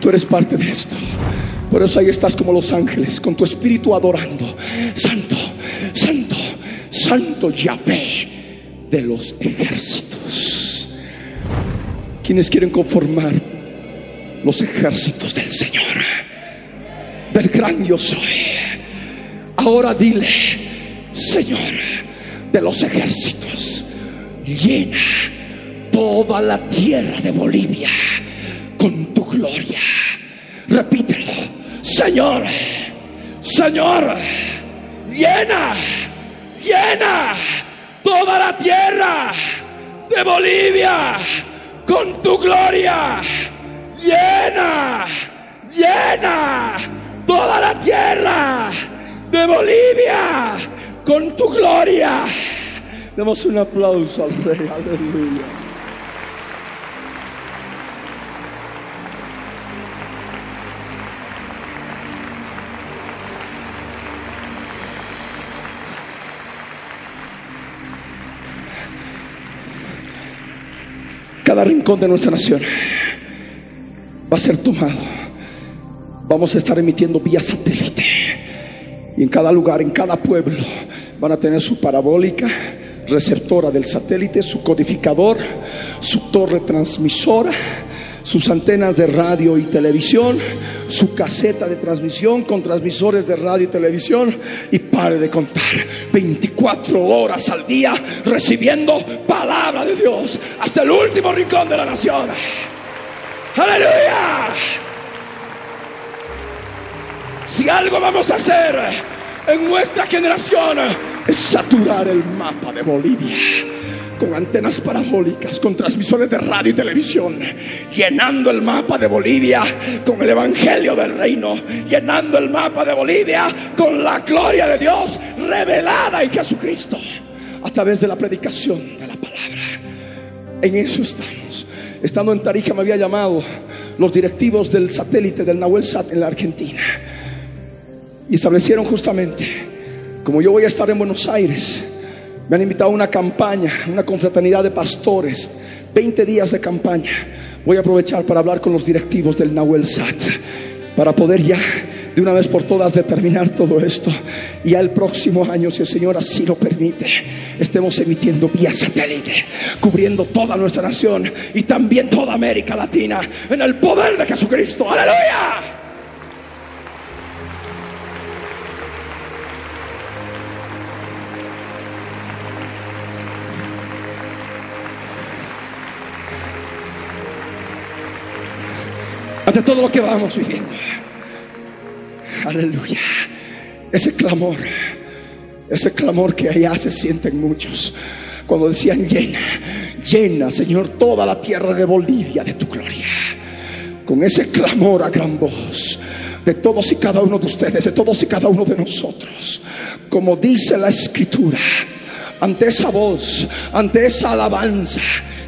Speaker 2: Tú eres parte de esto. Por eso ahí estás como los ángeles, con tu espíritu adorando. Santo, santo, santo Yahvé de los ejércitos. Quienes quieren conformar los ejércitos del Señor, del gran yo soy. Ahora dile, Señor de los ejércitos, llena toda la tierra de Bolivia con tu gloria. Repítelo, Señor, Señor, llena, llena toda la tierra de Bolivia con tu gloria. Llena, llena toda la tierra de Bolivia con tu gloria. Demos un aplauso al Rey, aleluya. Cada rincón de nuestra nación va a ser tomado. Vamos a estar emitiendo vía satélite. Y en cada lugar, en cada pueblo, van a tener su parabólica receptora del satélite, su codificador, su torre transmisora, sus antenas de radio y televisión, su caseta de transmisión con transmisores de radio y televisión y pare de contar 24 horas al día recibiendo palabra de Dios hasta el último rincón de la nación. Aleluya. Si algo vamos a hacer en nuestra generación es saturar el mapa de Bolivia con antenas parabólicas, con transmisores de radio y televisión, llenando el mapa de Bolivia con el Evangelio del Reino, llenando el mapa de Bolivia con la gloria de Dios revelada en Jesucristo a través de la predicación de la palabra. En eso estamos. Estando en Tarija me había llamado los directivos del satélite del Nahuel Sat en la Argentina y establecieron justamente, como yo voy a estar en Buenos Aires, me han invitado a una campaña, una confraternidad de pastores, 20 días de campaña. Voy a aprovechar para hablar con los directivos del Nahuel Sat, para poder ya de una vez por todas determinar todo esto. Y al próximo año, si el Señor así lo permite, estemos emitiendo vía satélite, cubriendo toda nuestra nación y también toda América Latina en el poder de Jesucristo. Aleluya. Ante todo lo que vamos viviendo. Aleluya. Ese clamor, ese clamor que allá se sienten muchos. Cuando decían llena, llena, Señor, toda la tierra de Bolivia de tu gloria. Con ese clamor a gran voz de todos y cada uno de ustedes, de todos y cada uno de nosotros. Como dice la escritura, ante esa voz, ante esa alabanza,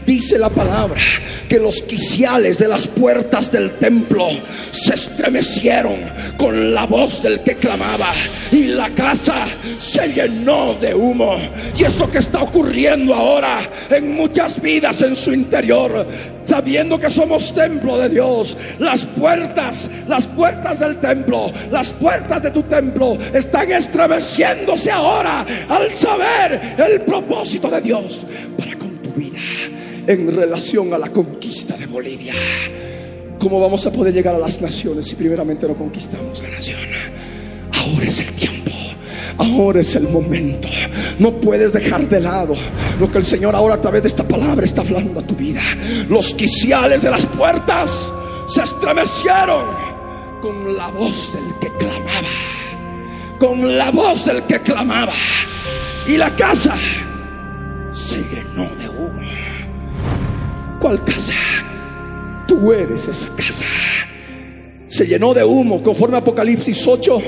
Speaker 2: dice la palabra que los quiciales de las puertas del templo se estremecieron con la voz del que clamaba y la casa se llenó de humo. Y esto que está ocurriendo ahora en muchas vidas en su interior, sabiendo que somos templo de Dios, las puertas, las puertas del templo, las puertas de tu templo están estremeciéndose ahora al saber el propósito de Dios para con tu vida en relación a la conquista de Bolivia. ¿Cómo vamos a poder llegar a las naciones si primeramente no conquistamos la nación? Ahora es el tiempo. Ahora es el momento. No puedes dejar de lado lo que el Señor ahora a través de esta palabra está hablando a tu vida. Los quiciales de las puertas se estremecieron con la voz del que clamaba. Con la voz del que clamaba. Y la casa se llenó de. ¿Cuál casa? Tú eres esa casa. Se llenó de humo, conforme a Apocalipsis 8,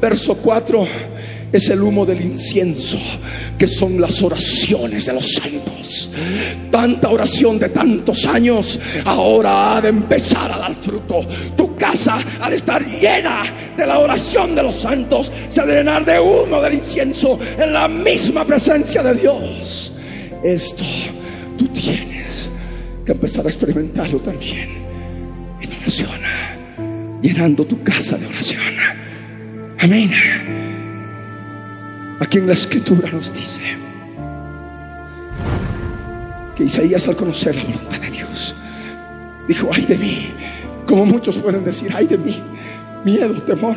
Speaker 2: verso 4. Es el humo del incienso, que son las oraciones de los santos. Tanta oración de tantos años, ahora ha de empezar a dar fruto. Tu casa ha de estar llena de la oración de los santos, se ha de llenar de humo del incienso en la misma presencia de Dios. Esto tú tienes que empezar a experimentarlo también en oración. llenando tu casa de oración. Amén. Aquí en la escritura nos dice que Isaías al conocer la voluntad de Dios dijo, ay de mí, como muchos pueden decir, ay de mí, miedo, temor.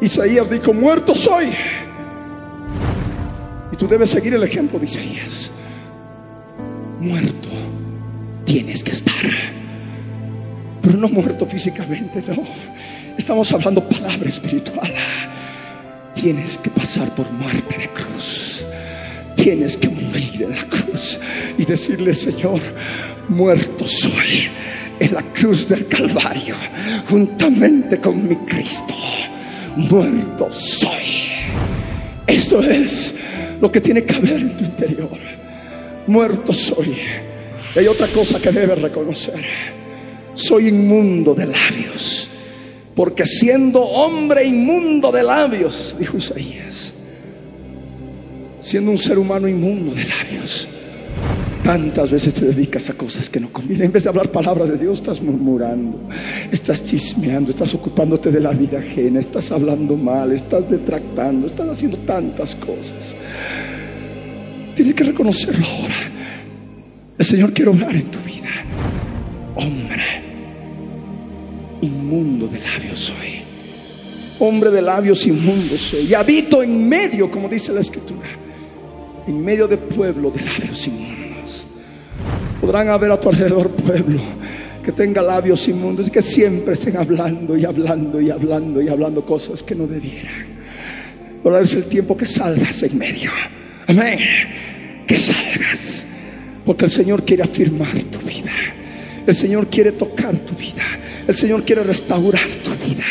Speaker 2: Isaías dijo, muerto soy. Y tú debes seguir el ejemplo de Isaías. Muerto tienes que estar. Pero no muerto físicamente, no. Estamos hablando palabra espiritual. Tienes que pasar por muerte de cruz. Tienes que morir en la cruz y decirle, Señor, muerto soy en la cruz del Calvario, juntamente con mi Cristo. Muerto soy. Eso es lo que tiene que haber en tu interior. Muerto soy. Hay otra cosa que debes reconocer. Soy inmundo de labios. Porque siendo hombre inmundo de labios, dijo Isaías, siendo un ser humano inmundo de labios, tantas veces te dedicas a cosas que no convienen. En vez de hablar palabra de Dios, estás murmurando, estás chismeando, estás ocupándote de la vida ajena, estás hablando mal, estás detractando, estás haciendo tantas cosas. Tienes que reconocerlo ahora. El Señor quiere obrar en tu vida. Hombre, inmundo de labios soy. Hombre de labios inmundos soy. Y habito en medio, como dice la Escritura, en medio de pueblo de labios inmundos. Podrán haber a tu alrededor pueblo que tenga labios inmundos y que siempre estén hablando y hablando y hablando y hablando cosas que no debieran. Ahora es el tiempo que salgas en medio. Amén. Que salgas. Porque el Señor quiere afirmar tu vida. El Señor quiere tocar tu vida. El Señor quiere restaurar tu vida.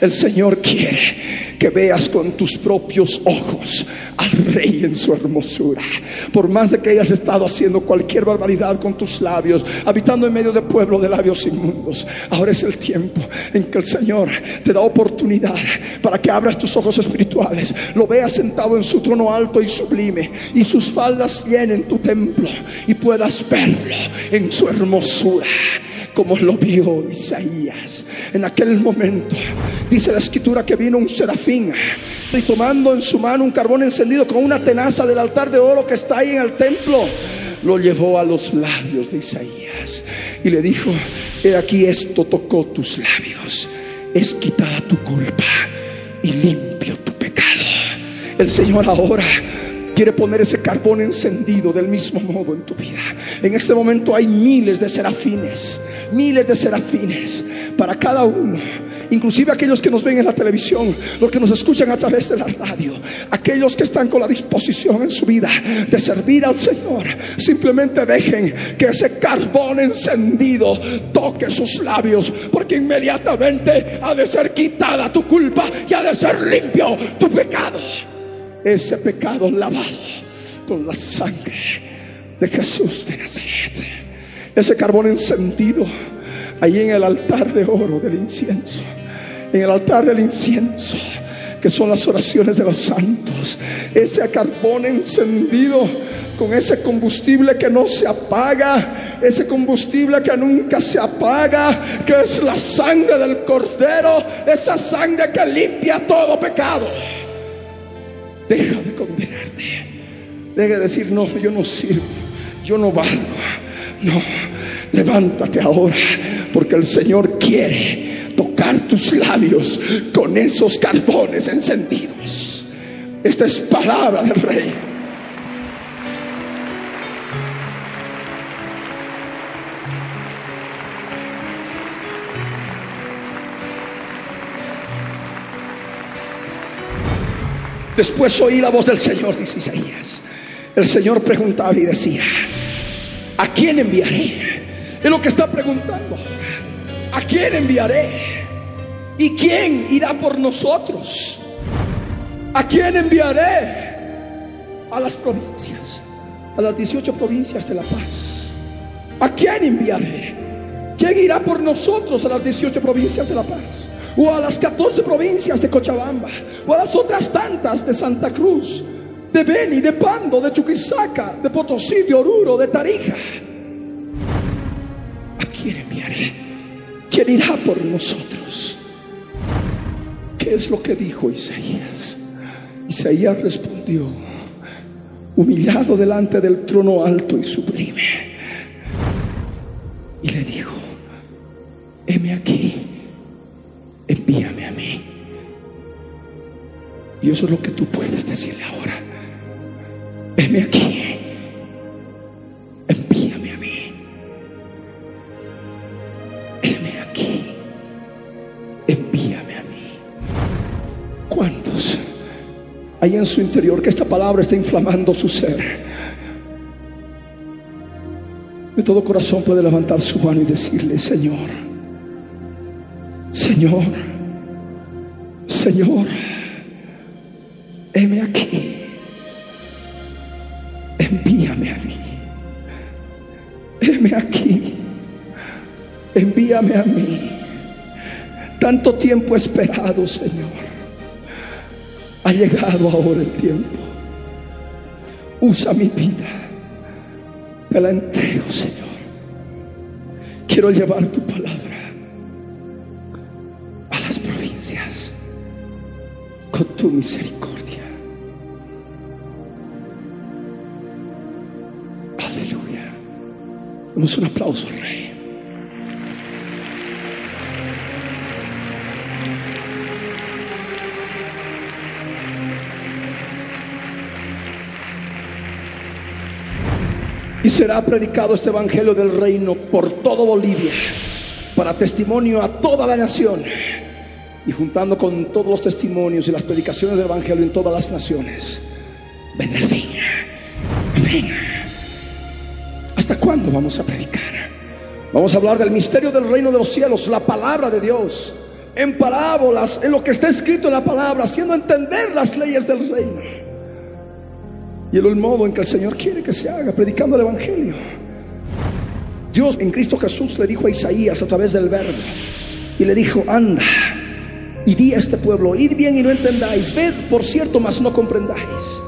Speaker 2: El Señor quiere que veas con tus propios ojos al Rey en su hermosura. Por más de que hayas estado haciendo cualquier barbaridad con tus labios, habitando en medio de pueblo de labios inmundos, ahora es el tiempo en que el Señor te da oportunidad para que abras tus ojos espirituales, lo veas sentado en su trono alto y sublime y sus faldas llenen tu templo y puedas verlo en su hermosura como lo vio Isaías. En aquel momento, dice la escritura que vino un serafín y tomando en su mano un carbón encendido con una tenaza del altar de oro que está ahí en el templo, lo llevó a los labios de Isaías y le dijo, he aquí esto tocó tus labios, es quitada tu culpa y limpio tu pecado. El Señor ahora quiere poner ese carbón encendido del mismo modo en tu vida. En este momento hay miles de serafines, miles de serafines para cada uno. Inclusive aquellos que nos ven en la televisión, los que nos escuchan a través de la radio, aquellos que están con la disposición en su vida de servir al Señor, simplemente dejen que ese carbón encendido toque sus labios, porque inmediatamente ha de ser quitada tu culpa y ha de ser limpio tu pecado ese pecado lavado con la sangre de Jesús de Nazaret. Ese carbón encendido ahí en el altar de oro del incienso. En el altar del incienso, que son las oraciones de los santos. Ese carbón encendido con ese combustible que no se apaga, ese combustible que nunca se apaga, que es la sangre del cordero, esa sangre que limpia todo pecado. Deja de condenarte. Deja de decir, no, yo no sirvo, yo no valgo. No, levántate ahora, porque el Señor quiere tocar tus labios con esos carbones encendidos. Esta es palabra del Rey. Después oí la voz del Señor, dice Isaías. El Señor preguntaba y decía, ¿a quién enviaré? Es lo que está preguntando. ¿A quién enviaré? ¿Y quién irá por nosotros? ¿A quién enviaré? A las provincias, a las 18 provincias de La Paz. ¿A quién enviaré? ¿Quién irá por nosotros a las 18 provincias de La Paz? O a las 14 provincias de Cochabamba, o a las otras tantas de Santa Cruz, de Beni, de Pando, de Chuquisaca, de Potosí, de Oruro, de Tarija. ¿A quién enviaré? ¿Quién irá por nosotros? ¿Qué es lo que dijo Isaías? Isaías respondió, humillado delante del trono alto y sublime, y le dijo, heme aquí, envíame a mí. Y eso es lo que tú puedes decirle ahora. Heme aquí, envíame a mí. Heme aquí, envíame a mí. ¿Cuántos hay en su interior que esta palabra está inflamando su ser? De todo corazón puede levantar su mano y decirle, Señor, Señor, Señor, heme aquí, envíame a mí, heme aquí, envíame a mí. Tanto tiempo esperado, Señor. Ha llegado ahora el tiempo. Usa mi vida. Te la entrego, Señor. Quiero llevar tu palabra tu misericordia. Aleluya. Damos un aplauso, Rey. Y será predicado este Evangelio del Reino por todo Bolivia, para testimonio a toda la nación. Y juntando con todos los testimonios y las predicaciones del Evangelio en todas las naciones, vendrá el fin. Amén. ¿Hasta cuándo vamos a predicar? Vamos a hablar del misterio del reino de los cielos, la palabra de Dios, en parábolas, en lo que está escrito en la palabra, haciendo entender las leyes del reino. Y el modo en que el Señor quiere que se haga, predicando el Evangelio. Dios en Cristo Jesús le dijo a Isaías a través del verbo, y le dijo, anda y di a este pueblo, id bien y no entendáis, ved por cierto, mas no comprendáis.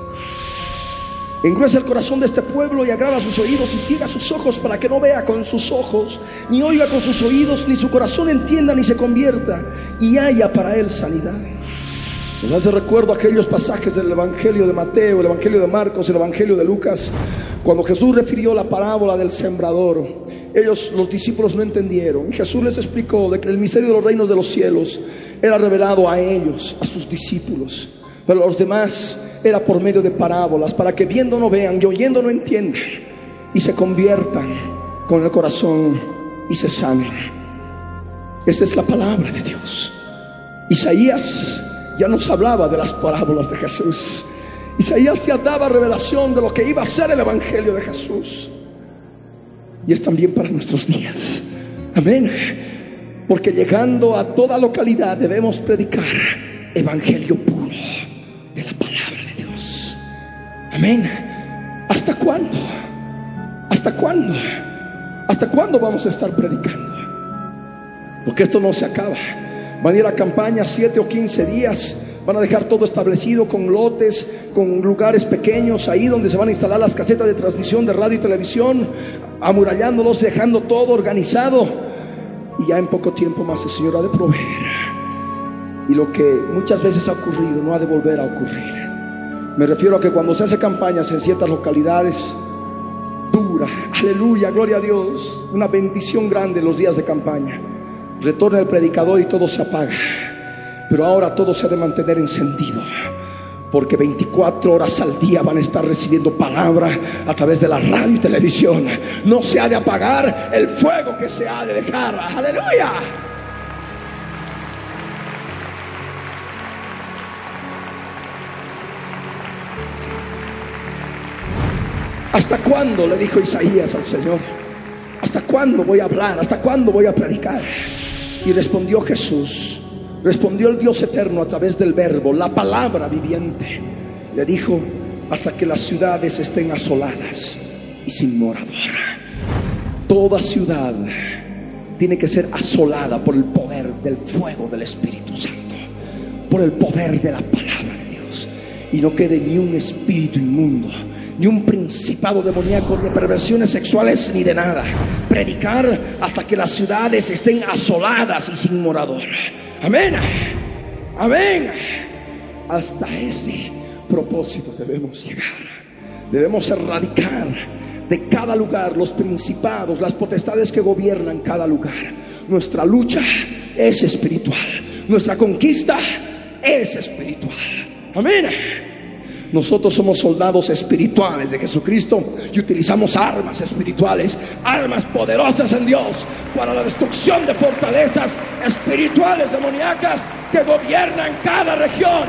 Speaker 2: Engruesa el corazón de este pueblo y agrava sus oídos y ciega sus ojos para que no vea con sus ojos, ni oiga con sus oídos, ni su corazón entienda, ni se convierta, y haya para él sanidad. Nos hace recuerdo aquellos pasajes del Evangelio de Mateo, el Evangelio de Marcos, el Evangelio de Lucas, cuando Jesús refirió la parábola del sembrador. Ellos, los discípulos, no entendieron. Jesús les explicó de que el misterio de los reinos de los cielos era revelado a ellos, a sus discípulos. Pero a los demás era por medio de parábolas, para que viendo no vean y oyendo no entiendan, y se conviertan con el corazón y se sanen. Esta es la palabra de Dios. Isaías ya nos hablaba de las parábolas de Jesús. Isaías ya daba revelación de lo que iba a ser el Evangelio de Jesús. Y es también para nuestros días. Amén. Porque llegando a toda localidad debemos predicar Evangelio puro de la palabra de Dios. Amén. ¿Hasta cuándo? ¿Hasta cuándo? ¿Hasta cuándo vamos a estar predicando? Porque esto no se acaba. Van a ir a campaña siete o quince días. Van a dejar todo establecido con lotes, con lugares pequeños, ahí donde se van a instalar las casetas de transmisión de radio y televisión, amurallándolos, dejando todo organizado. Y ya en poco tiempo más el Señor ha de proveer. Y lo que muchas veces ha ocurrido no ha de volver a ocurrir. Me refiero a que cuando se hace campañas en ciertas localidades, dura, aleluya, gloria a Dios, una bendición grande los días de campaña. Retorna el predicador y todo se apaga. Pero ahora todo se ha de mantener encendido. Porque 24 horas al día van a estar recibiendo palabra a través de la radio y televisión. No se ha de apagar el fuego que se ha de dejar. Aleluya. ¿Hasta cuándo? le dijo Isaías al Señor. ¿Hasta cuándo voy a hablar? ¿Hasta cuándo voy a predicar? Y respondió Jesús, respondió el Dios eterno a través del verbo, la palabra viviente. Le dijo, hasta que las ciudades estén asoladas y sin morador. Toda ciudad tiene que ser asolada por el poder del fuego del Espíritu Santo, por el poder de la palabra de Dios. Y no quede ni un espíritu inmundo ni un principado demoníaco, de perversiones sexuales, ni de nada. Predicar hasta que las ciudades estén asoladas y sin morador. Amén. Amén. Hasta ese propósito debemos llegar. Debemos erradicar de cada lugar los principados, las potestades que gobiernan cada lugar. Nuestra lucha es espiritual. Nuestra conquista es espiritual. Amén. Nosotros somos soldados espirituales de Jesucristo y utilizamos armas espirituales, armas poderosas en Dios para la destrucción de fortalezas espirituales demoníacas que gobiernan cada región.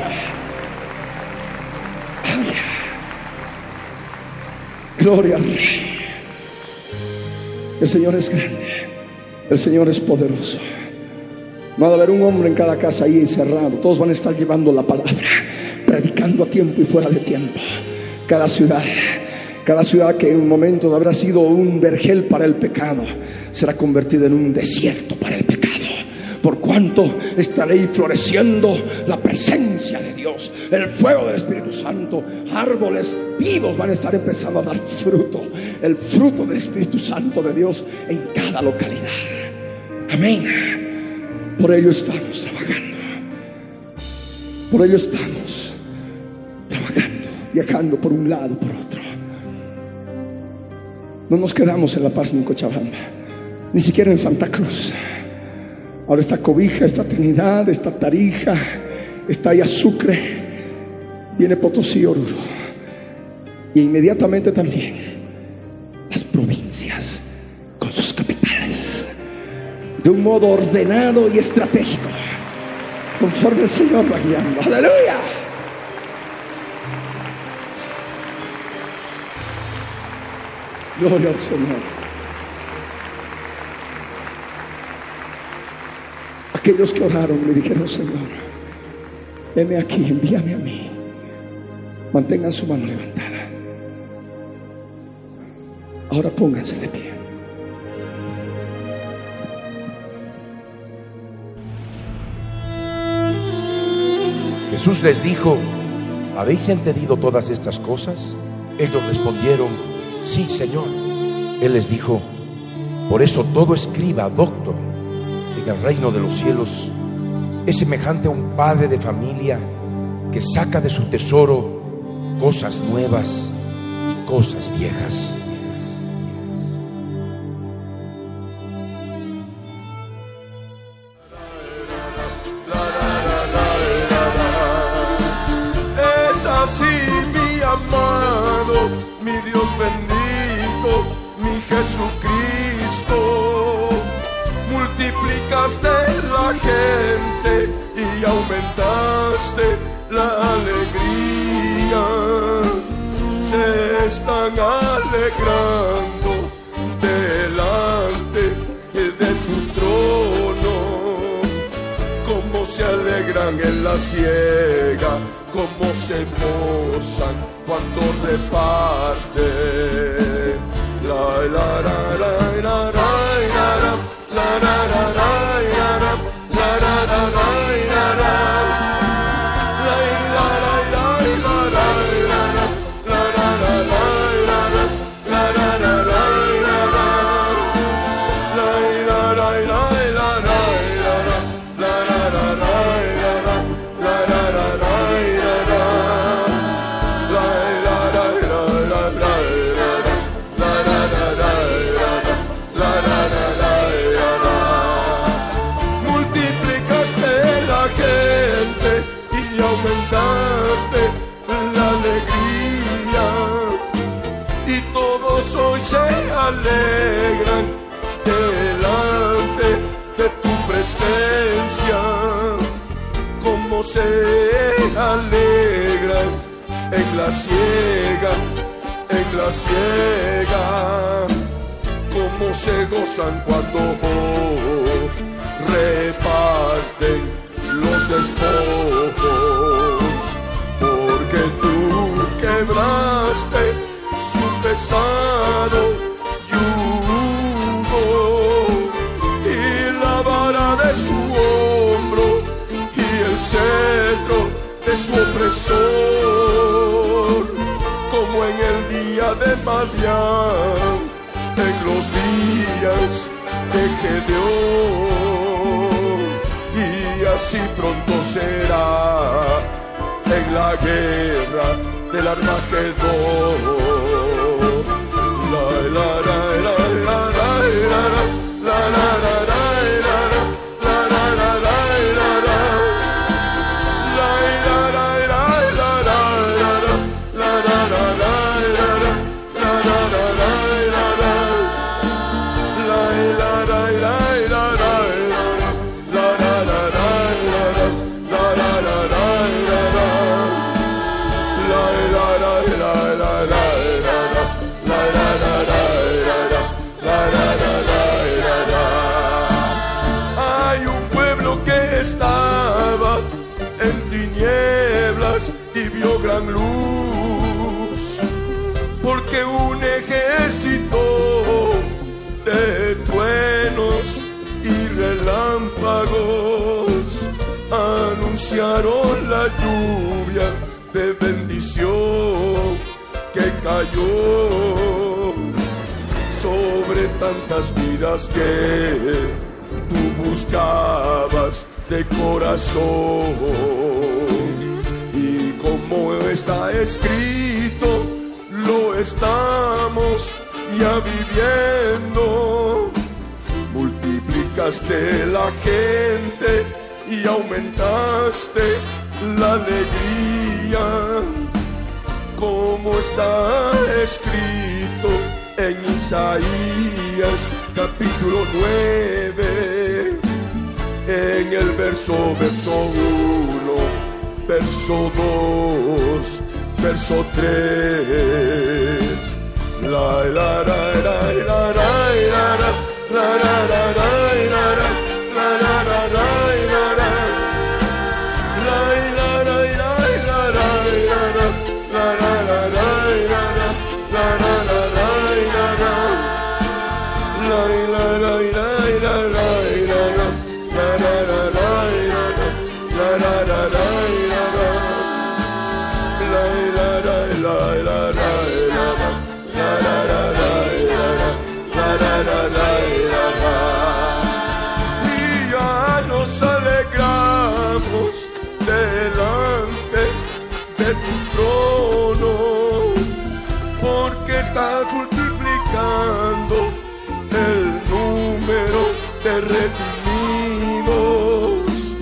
Speaker 2: Gloria al Rey. El Señor es grande. El Señor es poderoso. No va a haber un hombre en cada casa ahí encerrado. Todos van a estar llevando la palabra, predicando a tiempo y fuera de tiempo. Cada ciudad, cada ciudad que en un momento habrá sido un vergel para el pecado, será convertida en un desierto para el pecado por cuanto estaréis floreciendo la presencia de Dios, el fuego del Espíritu Santo, árboles vivos van a estar empezando a dar fruto, el fruto del Espíritu Santo de Dios en cada localidad. Amén. Por ello estamos trabajando. Por ello estamos [laughs] viajando por un lado, por otro. No nos quedamos en La Paz ni en Cochabamba, ni siquiera en Santa Cruz. Ahora está Cobija, está Trinidad, está Tarija, está Sucre, viene Potosí, Oruro. Y inmediatamente también las provincias con sus capitales. De un modo ordenado y estratégico. Conforme el Señor va guiando. Aleluya. Gloria al Señor. Aquellos que oraron me dijeron, Señor, heme aquí, envíame a mí. Mantengan su mano levantada. Ahora pónganse de pie.
Speaker 3: Jesús les dijo, ¿habéis entendido todas estas cosas? Ellos respondieron, sí, Señor. Él les dijo, por eso todo escriba, doctor en el reino de los cielos es semejante a un padre de familia que saca de su tesoro cosas nuevas y cosas viejas.
Speaker 4: La ciega, como se gozan cuando reparte. La, la, se alegran en la ciega, en la ciega, como se gozan cuando reparten los despojos, porque tú quebraste su pesado como en el día de Madián en los días de Gedeón. Y así pronto será en la guerra del Armagedón. La, la, la, la lluvia de bendición que cayó sobre tantas vidas que tú buscabas de corazón. Y como está escrito, lo estamos ya viviendo. Multiplicaste la gente y aumentaste la alegría como está escrito en Isaías capítulo 9, en el verso, verso 1, verso 2, verso 3. La la la la la la la la la la la la de redimidos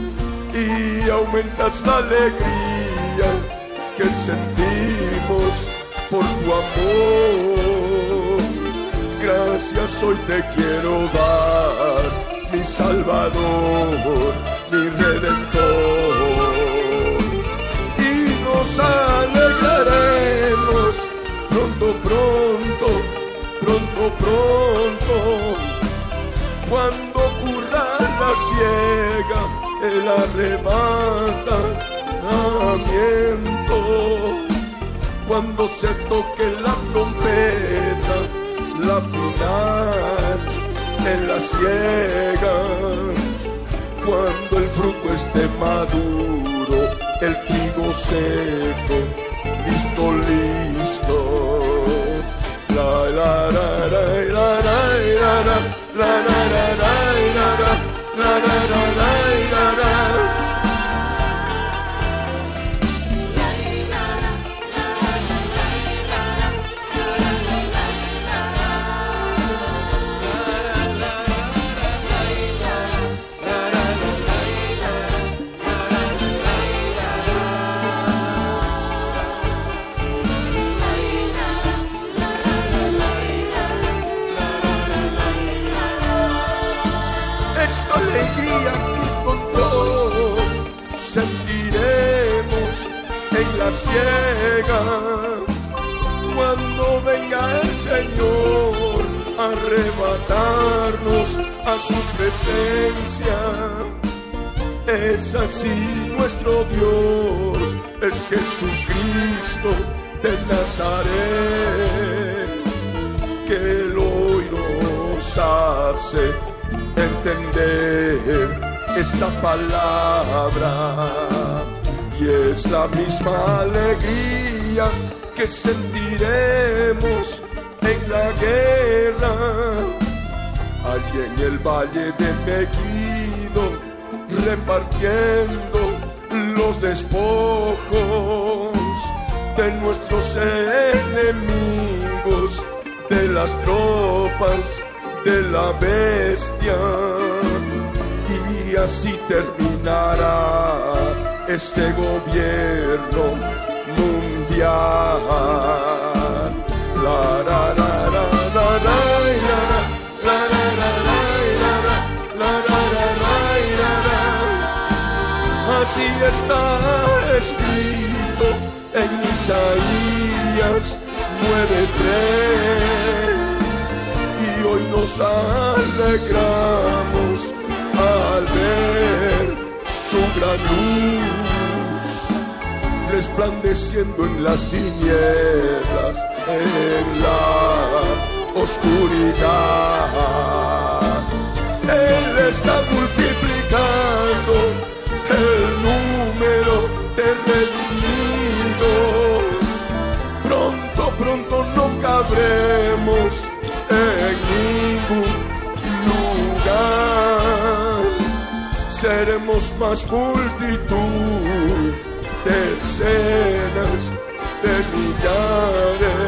Speaker 4: y aumentas la alegría que sentimos por tu amor. Gracias hoy te quiero dar, mi Salvador, mi Redentor y nos alegraremos pronto, pronto, pronto, pronto, cuando ciega, el arrebatamiento, cuando se toque la trompeta, la final en la ciega cuando el fruto esté maduro, el trigo seco, listo, listo. La la la la la la la la la la la la la la la la ciega cuando venga el Señor a arrebatarnos a su presencia. Es así nuestro Dios, es Jesucristo de Nazaret, que hoy nos hace entender esta palabra y es la misma alegría que sentiremos en la guerra. Allí en el valle de Megiddo, repartiendo los despojos de nuestros enemigos, de las tropas de la bestia. Y así terminará ese gobierno mundial. La, ra, ra, ra, Así está escrito en Isaías 9:3 y hoy nos alegramos al ver su gran luz resplandeciendo en las tinieblas, en la oscuridad. Él está multiplicando el número de redimidos. Pronto, pronto no cabremos en ningún Seremos más multitud, decenas de millares.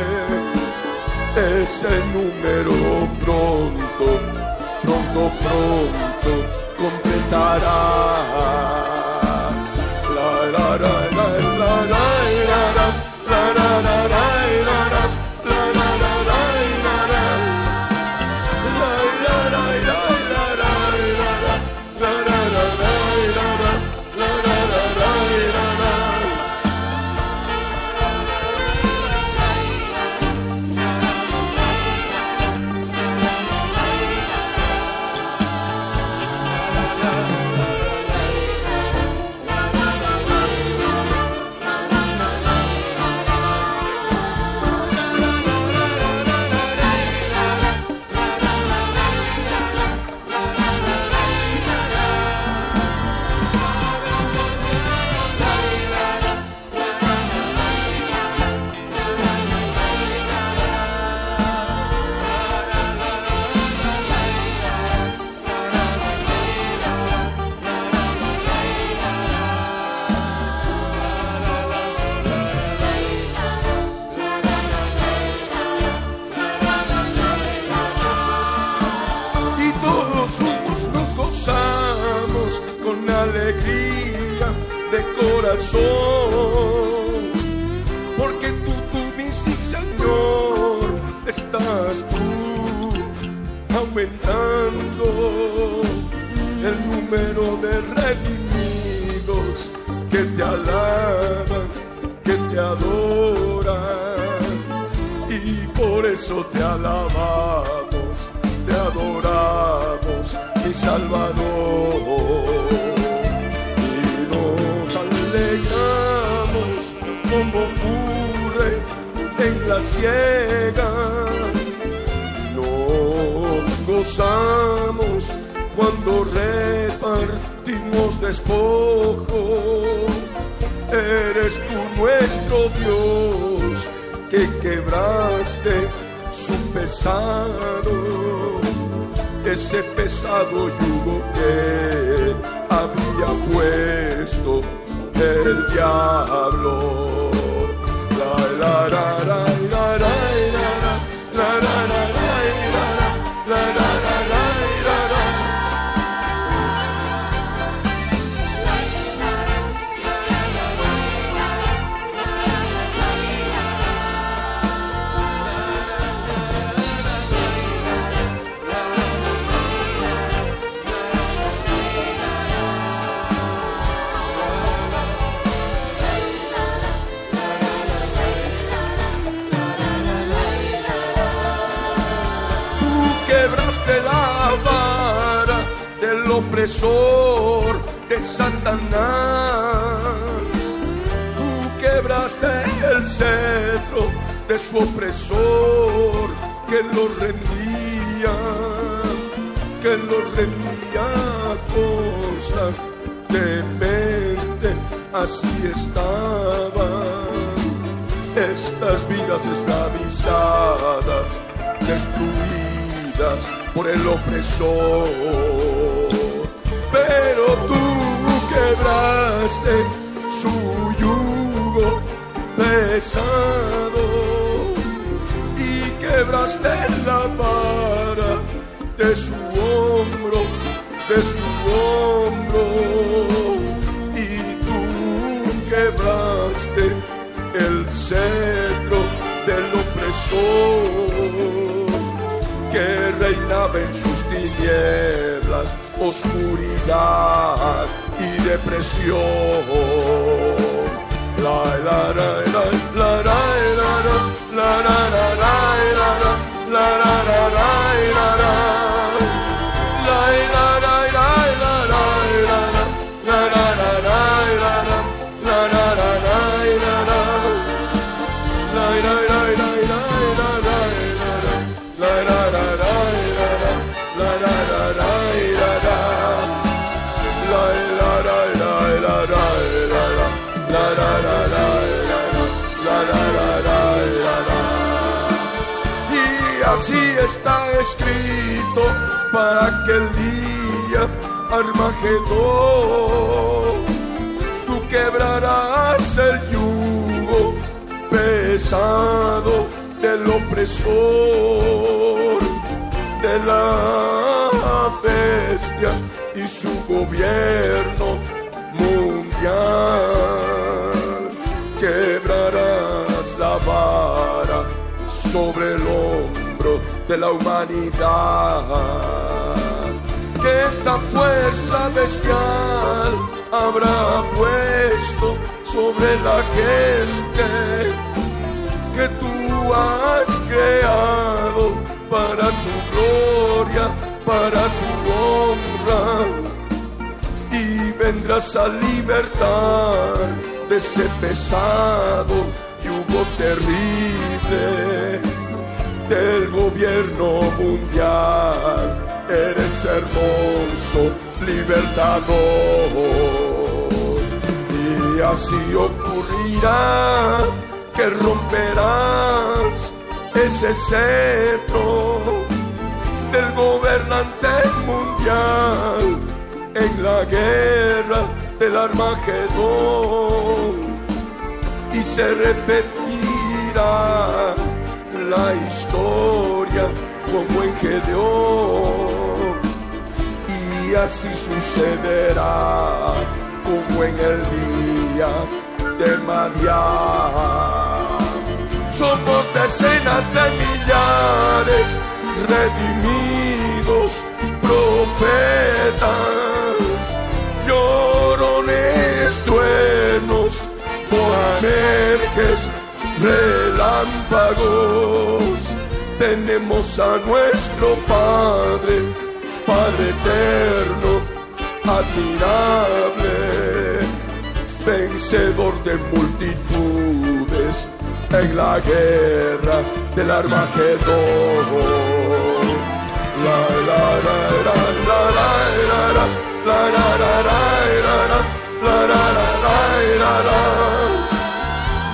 Speaker 4: Ese número pronto, pronto, pronto completará. La, la, la, la, la, la, la, la, la, la, la, la, Porque tú, tú, mi Señor, estás tú aumentando el número de redimidos que te alaban, que te adoran y por eso te alabamos, te adoramos, mi Salvador. Como ocurre en la ciega. Nos gozamos cuando repartimos despojo. Eres tú nuestro Dios que quebraste su pesado, ese pesado yugo que había puesto el diablo. La la la. Opresor de Satanás. Tú quebraste el cetro de su opresor que lo rendía, que lo rendía constantemente. Así estaba estas vidas esclavizadas, destruidas por el opresor. Pero tú quebraste su yugo pesado y quebraste la vara de su hombro, de su hombro. Y tú quebraste el cetro del opresor que reinaba en sus tinieblas, oscuridad y depresión. La la la la la la la la la la la la la está escrito para aquel día Armagedón. Tú quebrarás el yugo pesado del opresor, de la bestia y su gobierno mundial. Quebrarás la vara sobre el hombre de la humanidad. Que esta fuerza bestial habrá puesto sobre la gente que tú has creado para tu gloria, para tu honra. Y vendrás a libertar de ese pesado yugo terrible del gobierno mundial. Eres hermoso, libertador. Y así ocurrirá que romperás ese cetro del gobernante mundial en la guerra del Armagedón y se repetirá la historia como en Gedeón. Y así sucederá como en el día de Madián. Somos decenas de millares redimidos profetas, llorones, truenos, boanerges relámpagos. Tenemos a nuestro Padre, Padre eterno, admirable, vencedor de multitudes en la guerra del Armagedón. La la la la la la la la la la la la la la la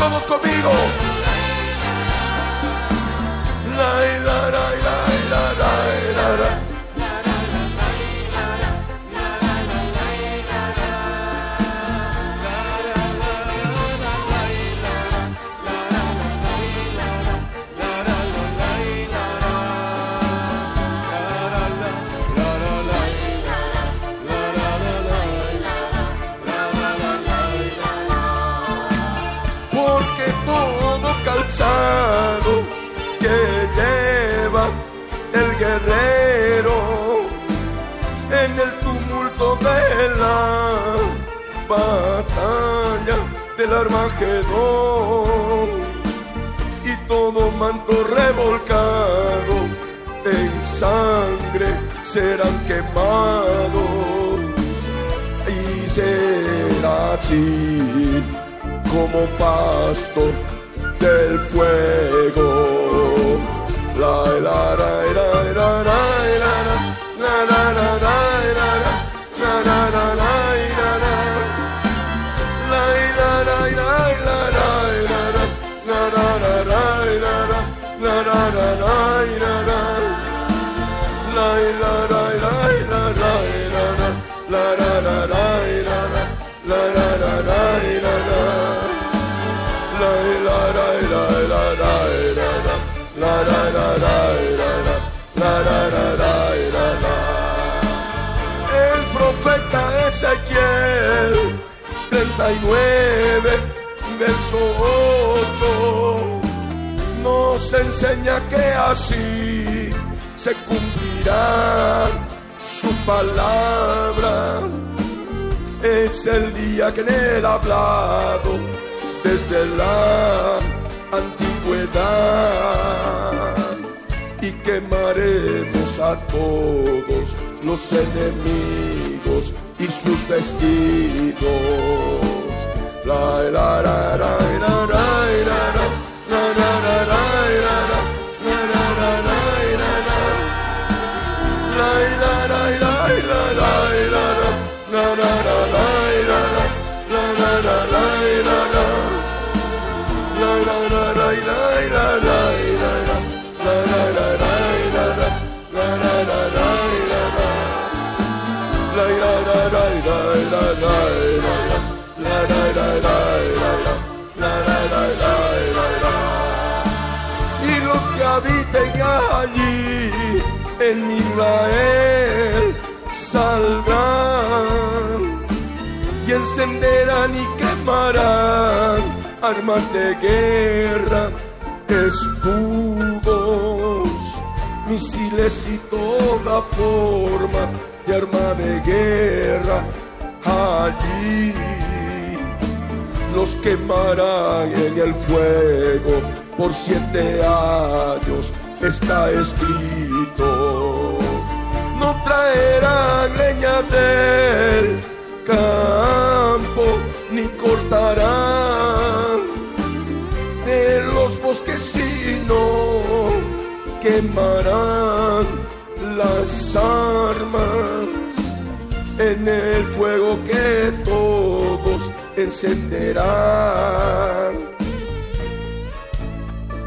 Speaker 4: Todos conmigo. La, la, la, que lleva el guerrero en el tumulto de la batalla del Armagedón. Y todo manto revolcado en sangre serán quemados y será así como pasto del fuego. La, la, la, la, la, la, la, la, la, la, El profeta Ezequiel 39, verso 8, nos enseña que así se cumplirá su palabra. Es el día que en él ha hablado desde la antigüedad y quemaremos a todos los enemigos y sus vestidos. La, la, la, habiten allí en Israel saldrán y encenderán y quemarán armas de guerra, escudos, misiles y toda forma de arma de guerra. Allí los quemarán en el fuego por siete años está escrito. No traerán leña del campo ni cortarán de los bosques sino quemarán las armas. En el fuego que todos encenderán,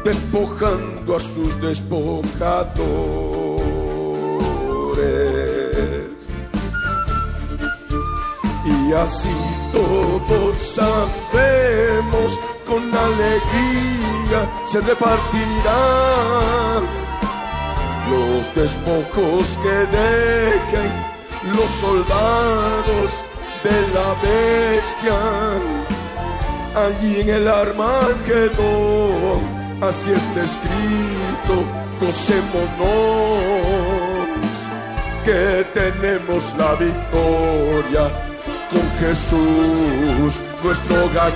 Speaker 4: despojando a sus despojadores. Y así todos sabemos con alegría se repartirán los despojos que dejen los soldados de la bestia, allí en el Armagedón, así está escrito, gocémonos, que tenemos la victoria con Jesús, nuestro gran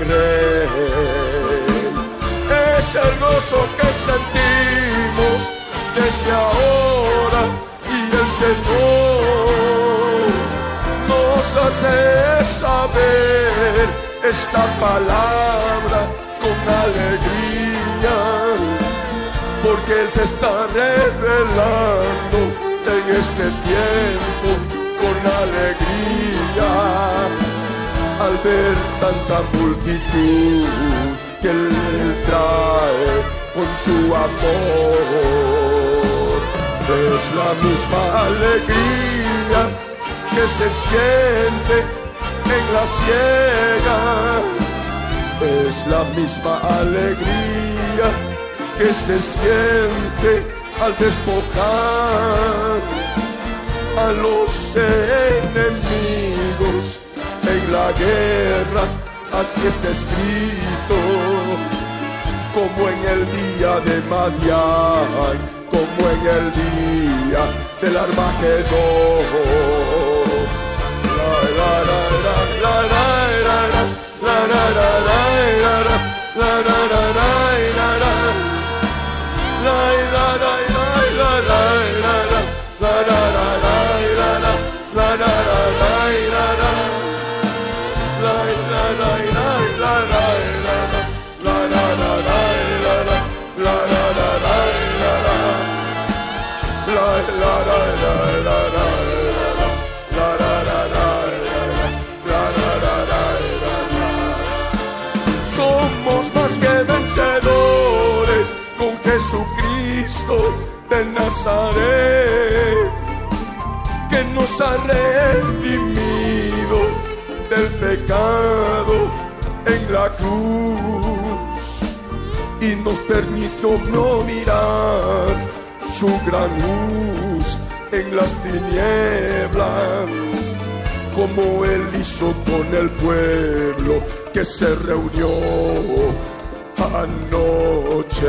Speaker 4: Es el gozo que sentimos desde ahora y el Señor hace saber esta palabra con alegría, porque Él se está revelando en este tiempo con alegría, al ver tanta multitud que Él trae con su amor. Es la misma alegría que se siente en la ciega. Es la misma alegría que se siente al despojar a los enemigos en la guerra, así está escrito, como en el día de Madian, como en el día del Armagedón. La, la, la, De Nazaret, que nos ha redimido del pecado en la cruz y nos permitió no mirar su gran luz en las tinieblas, como él hizo con el pueblo que se reunió anoche.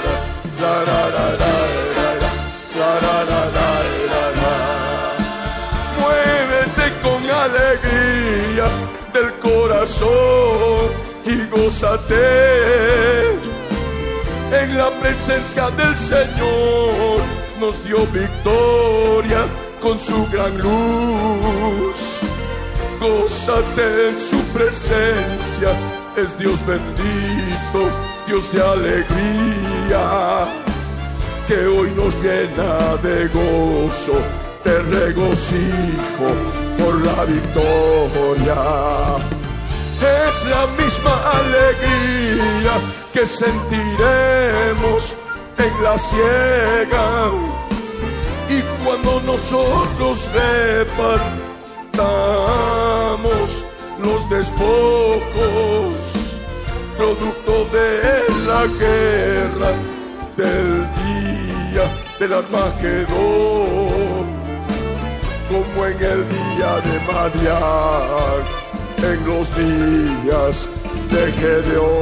Speaker 4: Muévete con alegría del corazón y gózate en la presencia del Señor. Nos dio victoria con su gran luz. Gózate en su presencia, es Dios bendito, Dios de alegría, que hoy nos llena de gozo, de regocijo por la victoria. Es la misma alegría que sentiremos en la ciega y cuando nosotros repartamos los despojos, producto de la guerra del día del Armagedón, como en el día de Madián, en los días de Gedeón.